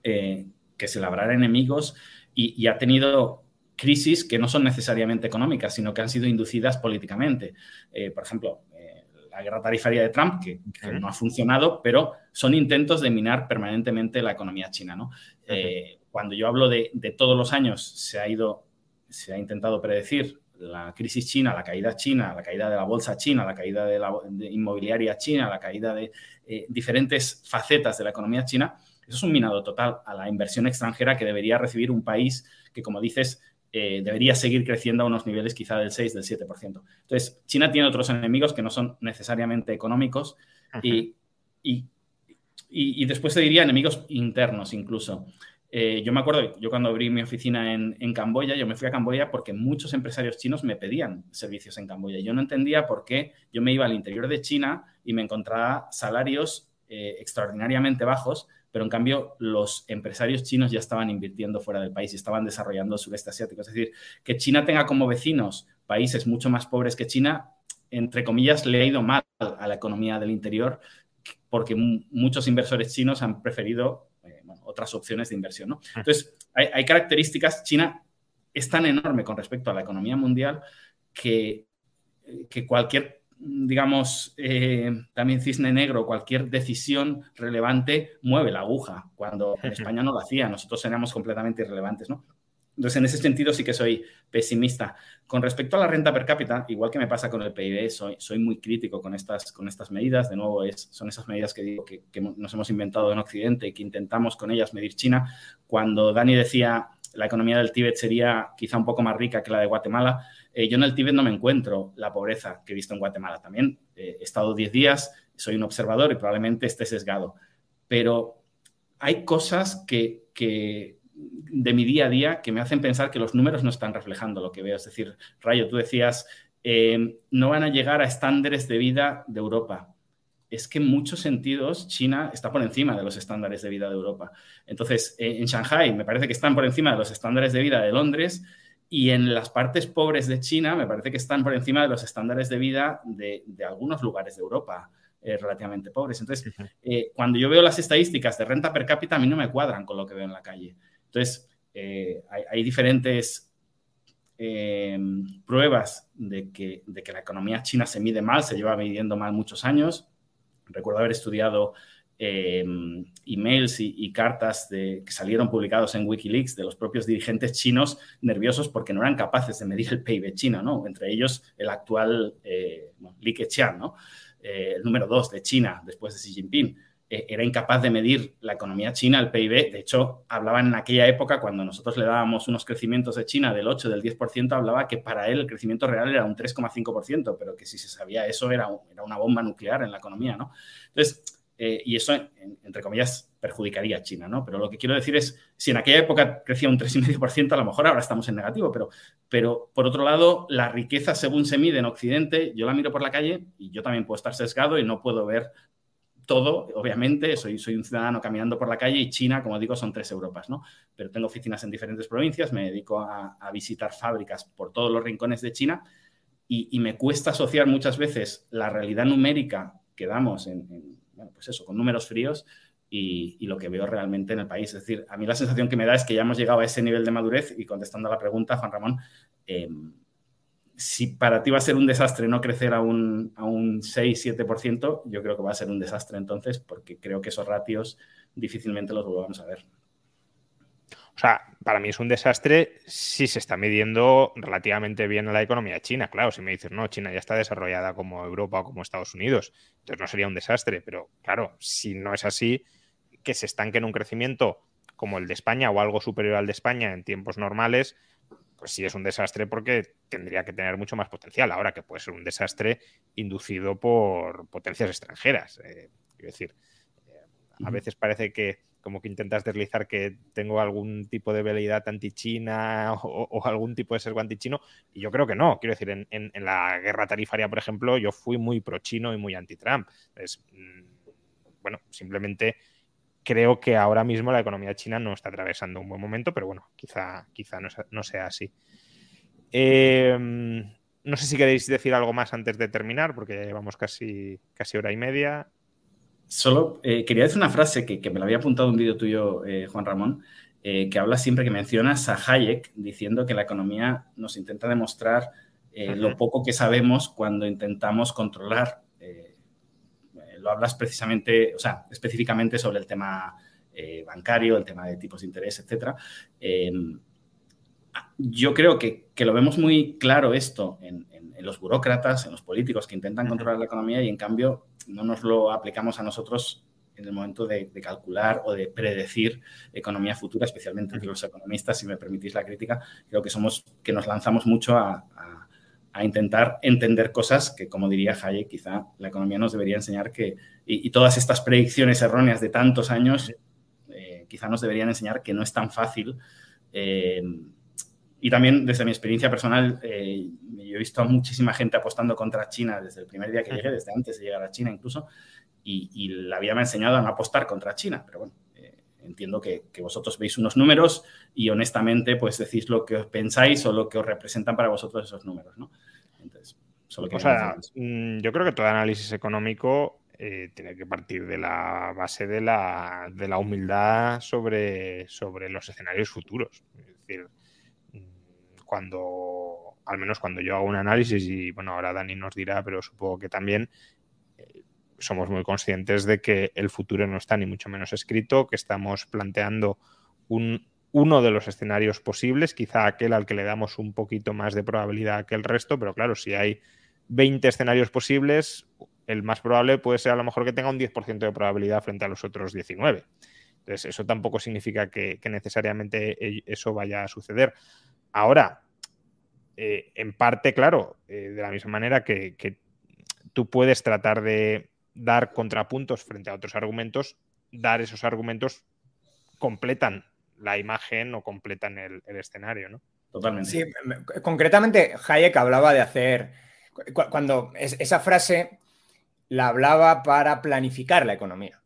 eh, que se labrara enemigos y, ha tenido crisis que no son necesariamente económicas, sino que han sido inducidas políticamente. Eh, por ejemplo, eh, la guerra tarifaria de Trump, que, no ha funcionado, pero son intentos de minar permanentemente la economía china. ¿no? cuando yo hablo de, todos los años, se ha ido, se ha intentado predecir la crisis china, la caída china, la caída de la bolsa china, la caída de la inmobiliaria china, la caída de diferentes facetas de la economía china, eso es un minado total a la inversión extranjera que debería recibir un país que, como dices, eh, debería seguir creciendo a unos niveles quizá del 6, del 7%. Entonces, China tiene otros enemigos que no son necesariamente económicos y, y, después se diría enemigos internos incluso. Eh, yo me acuerdo, yo cuando abrí mi oficina en, Camboya, yo me fui a Camboya porque muchos empresarios chinos me pedían servicios en Camboya. Yo no entendía por qué yo me iba al interior de China y me encontraba salarios eh, extraordinariamente bajos, pero en cambio los empresarios chinos ya estaban invirtiendo fuera del país y estaban desarrollando el sureste asiático. Es decir, que China tenga como vecinos países mucho más pobres que China, entre comillas, le ha ido mal a la economía del interior porque muchos inversores chinos han preferido otras opciones de inversión. ¿no? Entonces, hay, características, China es tan enorme con respecto a la economía mundial que, que cualquier, digamos, eh, también cisne negro, cualquier decisión relevante mueve la aguja, cuando en España no lo hacía, nosotros éramos completamente irrelevantes, ¿no? Entonces, en ese sentido sí que soy pesimista. Con respecto a la renta per cápita, igual que me pasa con el PIB, soy, soy muy crítico con estas, con estas medidas. De nuevo, es, son esas medidas que digo que, nos hemos inventado en Occidente y que intentamos con ellas medir China. Cuando Dani decía la economía del Tíbet sería quizá un poco más rica que la de Guatemala, eh, yo en el Tíbet no me encuentro la pobreza que he visto en Guatemala. También eh, he estado 10 días, soy un observador y probablemente esté sesgado. Pero hay cosas que, que de mi día a día que me hacen pensar que los números no están reflejando lo que veo. Es decir, Rayo, tú decías, eh, no van a llegar a estándares de vida de Europa. Es que en muchos sentidos China está por encima de los estándares de vida de Europa. Entonces, eh, en Shanghai me parece que están por encima de los estándares de vida de Londres y en las partes pobres de China me parece que están por encima de los estándares de vida de, algunos lugares de Europa. Eh, relativamente pobres. Entonces, cuando yo veo las estadísticas de renta per cápita, a mí no me cuadran con lo que veo en la calle. Entonces, eh, hay, diferentes eh, pruebas de que, la economía china se mide mal, se lleva midiendo mal muchos años. Recuerdo haber estudiado em, emails y, cartas que salieron publicados en Wikileaks de los propios dirigentes chinos nerviosos porque no eran capaces de medir el PIB chino, ¿no? Entre ellos el actual eh, Li Keqiang, ¿no? Eh, el número dos de China después de Xi Jinping. Eh, era incapaz de medir la economía china, el PIB. De hecho, hablaba en aquella época, cuando nosotros le dábamos unos crecimientos de China del 8, del 10%, hablaba que para él el crecimiento real era un 3,5%, pero que si se sabía eso era, era, una bomba nuclear en la economía, ¿no? Entonces, eh, y eso, entre comillas, perjudicaría a China, ¿no? Pero lo que quiero decir es, si en aquella época crecía un 3,5%, a lo mejor ahora estamos en negativo, pero, pero por otro lado, la riqueza según se mide en Occidente, yo la miro por la calle y yo también puedo estar sesgado y no puedo ver todo, obviamente, soy, soy un ciudadano caminando por la calle y China, como digo, son tres Europas, ¿no? Pero tengo oficinas en diferentes provincias, me dedico a, visitar fábricas por todos los rincones de China y, me cuesta asociar muchas veces la realidad numérica que damos en, bueno, pues eso, con números fríos y, lo que veo realmente en el país. Es decir, a mí la sensación que me da es que ya hemos llegado a ese nivel de madurez y contestando a la pregunta, Juan Ramón, eh, si para ti va a ser un desastre no crecer a un, a un 6-7%, yo creo que va a ser un desastre entonces, porque creo que esos ratios difícilmente los volvamos a ver. O sea, para mí es un desastre si se está midiendo relativamente bien la economía china. Claro, si me dices, no, China ya está desarrollada como Europa o como Estados Unidos, entonces no sería un desastre. Pero claro, si no es así, que se estanque en un crecimiento como el de España o algo superior al de España en tiempos normales, pues sí es un desastre porque tendría que tener mucho más potencial. Ahora que puede ser un desastre inducido por potencias extranjeras. Eh, quiero decir, eh, a veces parece que como que intentas deslizar que tengo algún tipo de veleidad anti-China o, algún tipo de sesgo anti-chino, y yo creo que no. Quiero decir, en, la guerra tarifaria, por ejemplo, yo fui muy pro-chino y muy anti-Trump. Mm, bueno, simplemente creo que ahora mismo la economía china no está atravesando un buen momento, pero bueno, quizá, quizá no, sea así. Em, no sé si queréis decir algo más antes de terminar, porque ya llevamos casi, casi hora y media. Solo eh, quería decir una frase que, me la había apuntado un vídeo tuyo, eh, Juan Ramón, eh, que habla siempre que mencionas a Hayek diciendo que la economía nos intenta demostrar lo poco que sabemos cuando intentamos controlar hablas precisamente, o sea, específicamente sobre el tema bancario, el tema de tipos de interés, etcétera. Eh, yo creo que, lo vemos muy claro esto en, los burócratas, en los políticos que intentan controlar la economía y en cambio no nos lo aplicamos a nosotros en el momento de, calcular o de predecir economía futura, especialmente entre los economistas, si me permitís la crítica, creo que somos que nos lanzamos mucho a a intentar entender cosas que, como diría Hayek, quizá la economía nos debería enseñar que, y, todas estas predicciones erróneas de tantos años, eh, quizá nos deberían enseñar que no es tan fácil. Eh, y también desde mi experiencia personal, eh, yo he visto a muchísima gente apostando contra China desde el primer día que llegué, desde antes de llegar a China incluso, y, la vida me ha enseñado a no apostar contra China, pero bueno, entiendo que, que, vosotros veis unos números y honestamente pues decís lo que os pensáis o lo que os representan para vosotros esos números, ¿no? o sea, mm, yo creo que todo análisis económico eh, tiene que partir de la base de la, de la humildad sobre, sobre los escenarios futuros. Es decir, cuando, al menos cuando yo hago un análisis, y bueno, ahora Dani nos dirá, pero supongo que también eh, somos muy conscientes de que el futuro no está ni mucho menos escrito, que estamos planteando un, uno de los escenarios posibles, quizá aquel al que le damos un poquito más de probabilidad que el resto, pero claro, si hay 20 escenarios posibles, el más probable puede ser a lo mejor que tenga un 10% de probabilidad frente a los otros 19. Entonces, eso tampoco significa que, necesariamente e, eso vaya a suceder. Ahora, eh, en parte, claro, eh, de la misma manera que, que, tú puedes tratar de dar contrapuntos frente a otros argumentos, dar esos argumentos completan la imagen o completan el, el escenario, ¿no? Totalmente. Sí, concretamente Hayek hablaba de hacer cuando esa frase la hablaba para planificar la economía.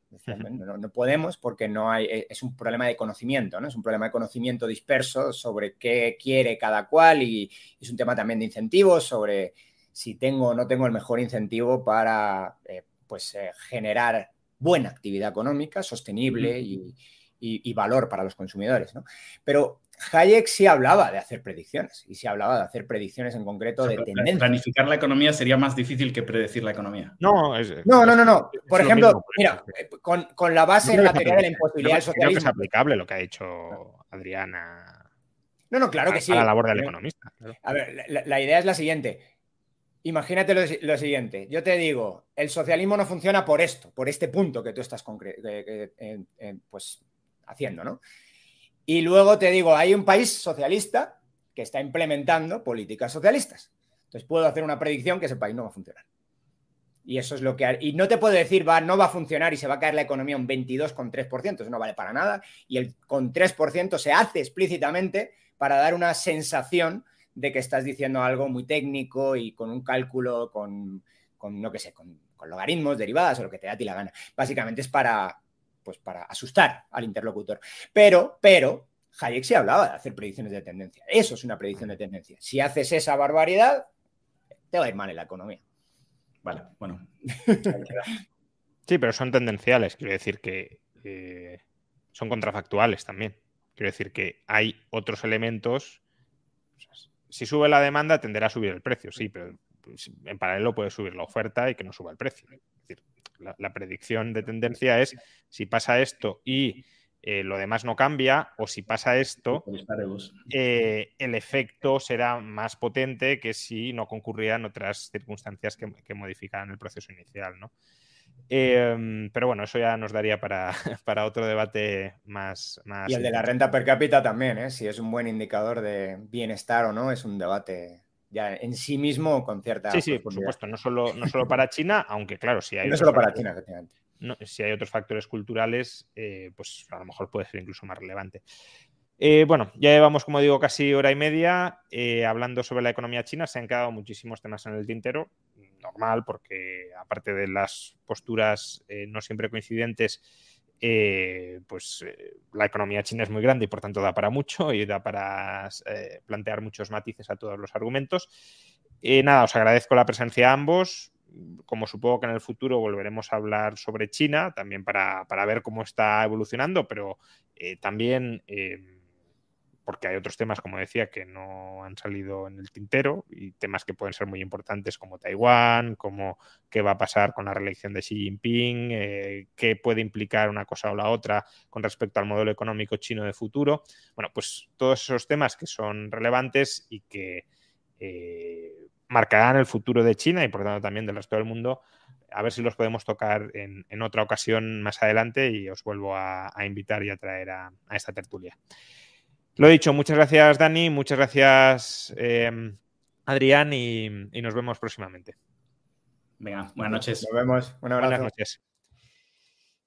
No, podemos porque no hay, e, es un problema de conocimiento, ¿no? Es un problema de conocimiento disperso sobre qué quiere cada cual y es un tema también de incentivos sobre si tengo o no tengo el mejor incentivo para eh, pues, eh, generar buena actividad económica, sostenible y, valor para los consumidores. Pero Hayek sí hablaba de hacer predicciones y sí hablaba de hacer predicciones en concreto de tendencia. Planificar la economía sería más difícil que predecir la economía. No, no, no, no, Por ejemplo, mira, con, con, la base en la teoría de la imposibilidad del socialismo. Creo que es aplicable lo que ha hecho Adriana. No, no, claro que sí. A la labor del economista. A ver, la, idea es la siguiente. Imagínate lo, siguiente. Yo te digo, el socialismo no funciona por esto, por este punto que tú estás pues, haciendo, ¿no? Y luego te digo, hay un país socialista que está implementando políticas socialistas. Entonces puedo hacer una predicción que ese país no va a funcionar. Y eso es lo que... Y no te puedo decir, va, no va a funcionar y se va a caer la economía un 22,3%, eso no vale para nada. Y el con 3% se hace explícitamente para dar una sensación de que estás diciendo algo muy técnico y con un cálculo, con, con no que sé, con, con logaritmos, derivadas o lo que te da a ti la gana. Básicamente es para, pues para asustar al interlocutor. Pero, pero, Hayek sí hablaba de hacer predicciones de tendencia. Eso es una predicción de tendencia. Si haces esa barbaridad, te va a ir mal en la economía. Vale, bueno. Sí, pero son tendenciales. Quiero decir que eh, son contrafactuales también. Quiero decir que hay otros elementos. Si sube la demanda, tenderá a subir el precio, sí, pero pues, en paralelo puede subir la oferta y que no suba el precio. Es decir, la, predicción de tendencia es si pasa esto y eh, lo demás no cambia, o si pasa esto, eh, el efecto será más potente que si no concurrieran otras circunstancias que, que modificaran el proceso inicial. ¿no? Em, pero bueno, eso ya nos daría para, para otro debate más, más, Y el de la renta per cápita también, ¿eh? si es un buen indicador de bienestar o no, es un debate ya en sí mismo con cierta. Sí, sí, por supuesto, no solo, no solo para China, aunque claro, si hay. No solo para China, efectivamente. si hay otros factores culturales, eh, pues a lo mejor puede ser incluso más relevante. Eh, bueno, ya llevamos, como digo, casi hora y media eh, hablando sobre la economía china. Se han quedado muchísimos temas en el tintero. Normal, porque aparte de las posturas no siempre coincidentes, eh, pues eh, la economía china es muy grande y por tanto da para mucho y da para eh, plantear muchos matices a todos los argumentos. nada, os agradezco la presencia a ambos. Como supongo que en el futuro volveremos a hablar sobre China, también para, para ver cómo está evolucionando, pero también porque hay otros temas, como decía, que no han salido en el tintero y temas que pueden ser muy importantes como Taiwán, como qué va a pasar con la reelección de Xi Jinping, eh, qué puede implicar una cosa o la otra con respecto al modelo económico chino de futuro. Bueno, pues todos esos temas que son relevantes y que eh, marcarán el futuro de China y por tanto también del resto del mundo. A ver si los podemos tocar en, otra ocasión más adelante y os vuelvo a, invitar y a traer a esta tertulia. Lo he dicho, muchas gracias Dani, muchas gracias em, Adrián y, nos vemos próximamente. Venga, buenas noches. Nos vemos. Buenas noches.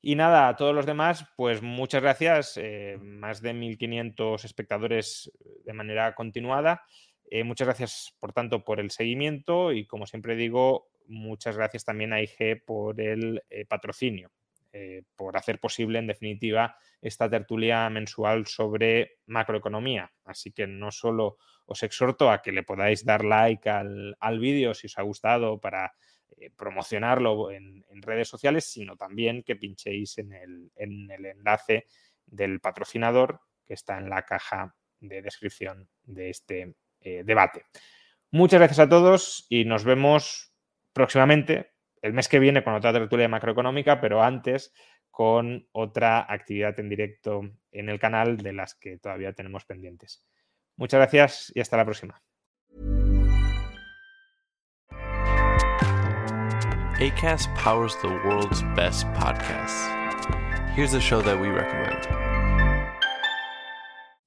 Y nada, a todos los demás, pues muchas gracias. Eh, más de 1.500 espectadores de manera continuada. Eh, muchas gracias, por tanto, por el seguimiento y, como siempre digo, muchas gracias también a IG por el eh, patrocinio. Eh, por hacer posible, en definitiva, esta tertulia mensual sobre macroeconomía. Así que no solo os exhorto a que le podáis dar like al, vídeo si os ha gustado para eh, promocionarlo en, redes sociales, sino también que pinchéis en el, enlace del patrocinador que está en la caja de descripción de este eh, debate. Muchas gracias a todos y nos vemos próximamente el mes que viene con otra tertulia macroeconómica, pero antes con otra actividad en directo en el canal de las que todavía tenemos pendientes. Muchas gracias y hasta la próxima. ACAST powers the world's best podcasts. Here's a show that we recommend.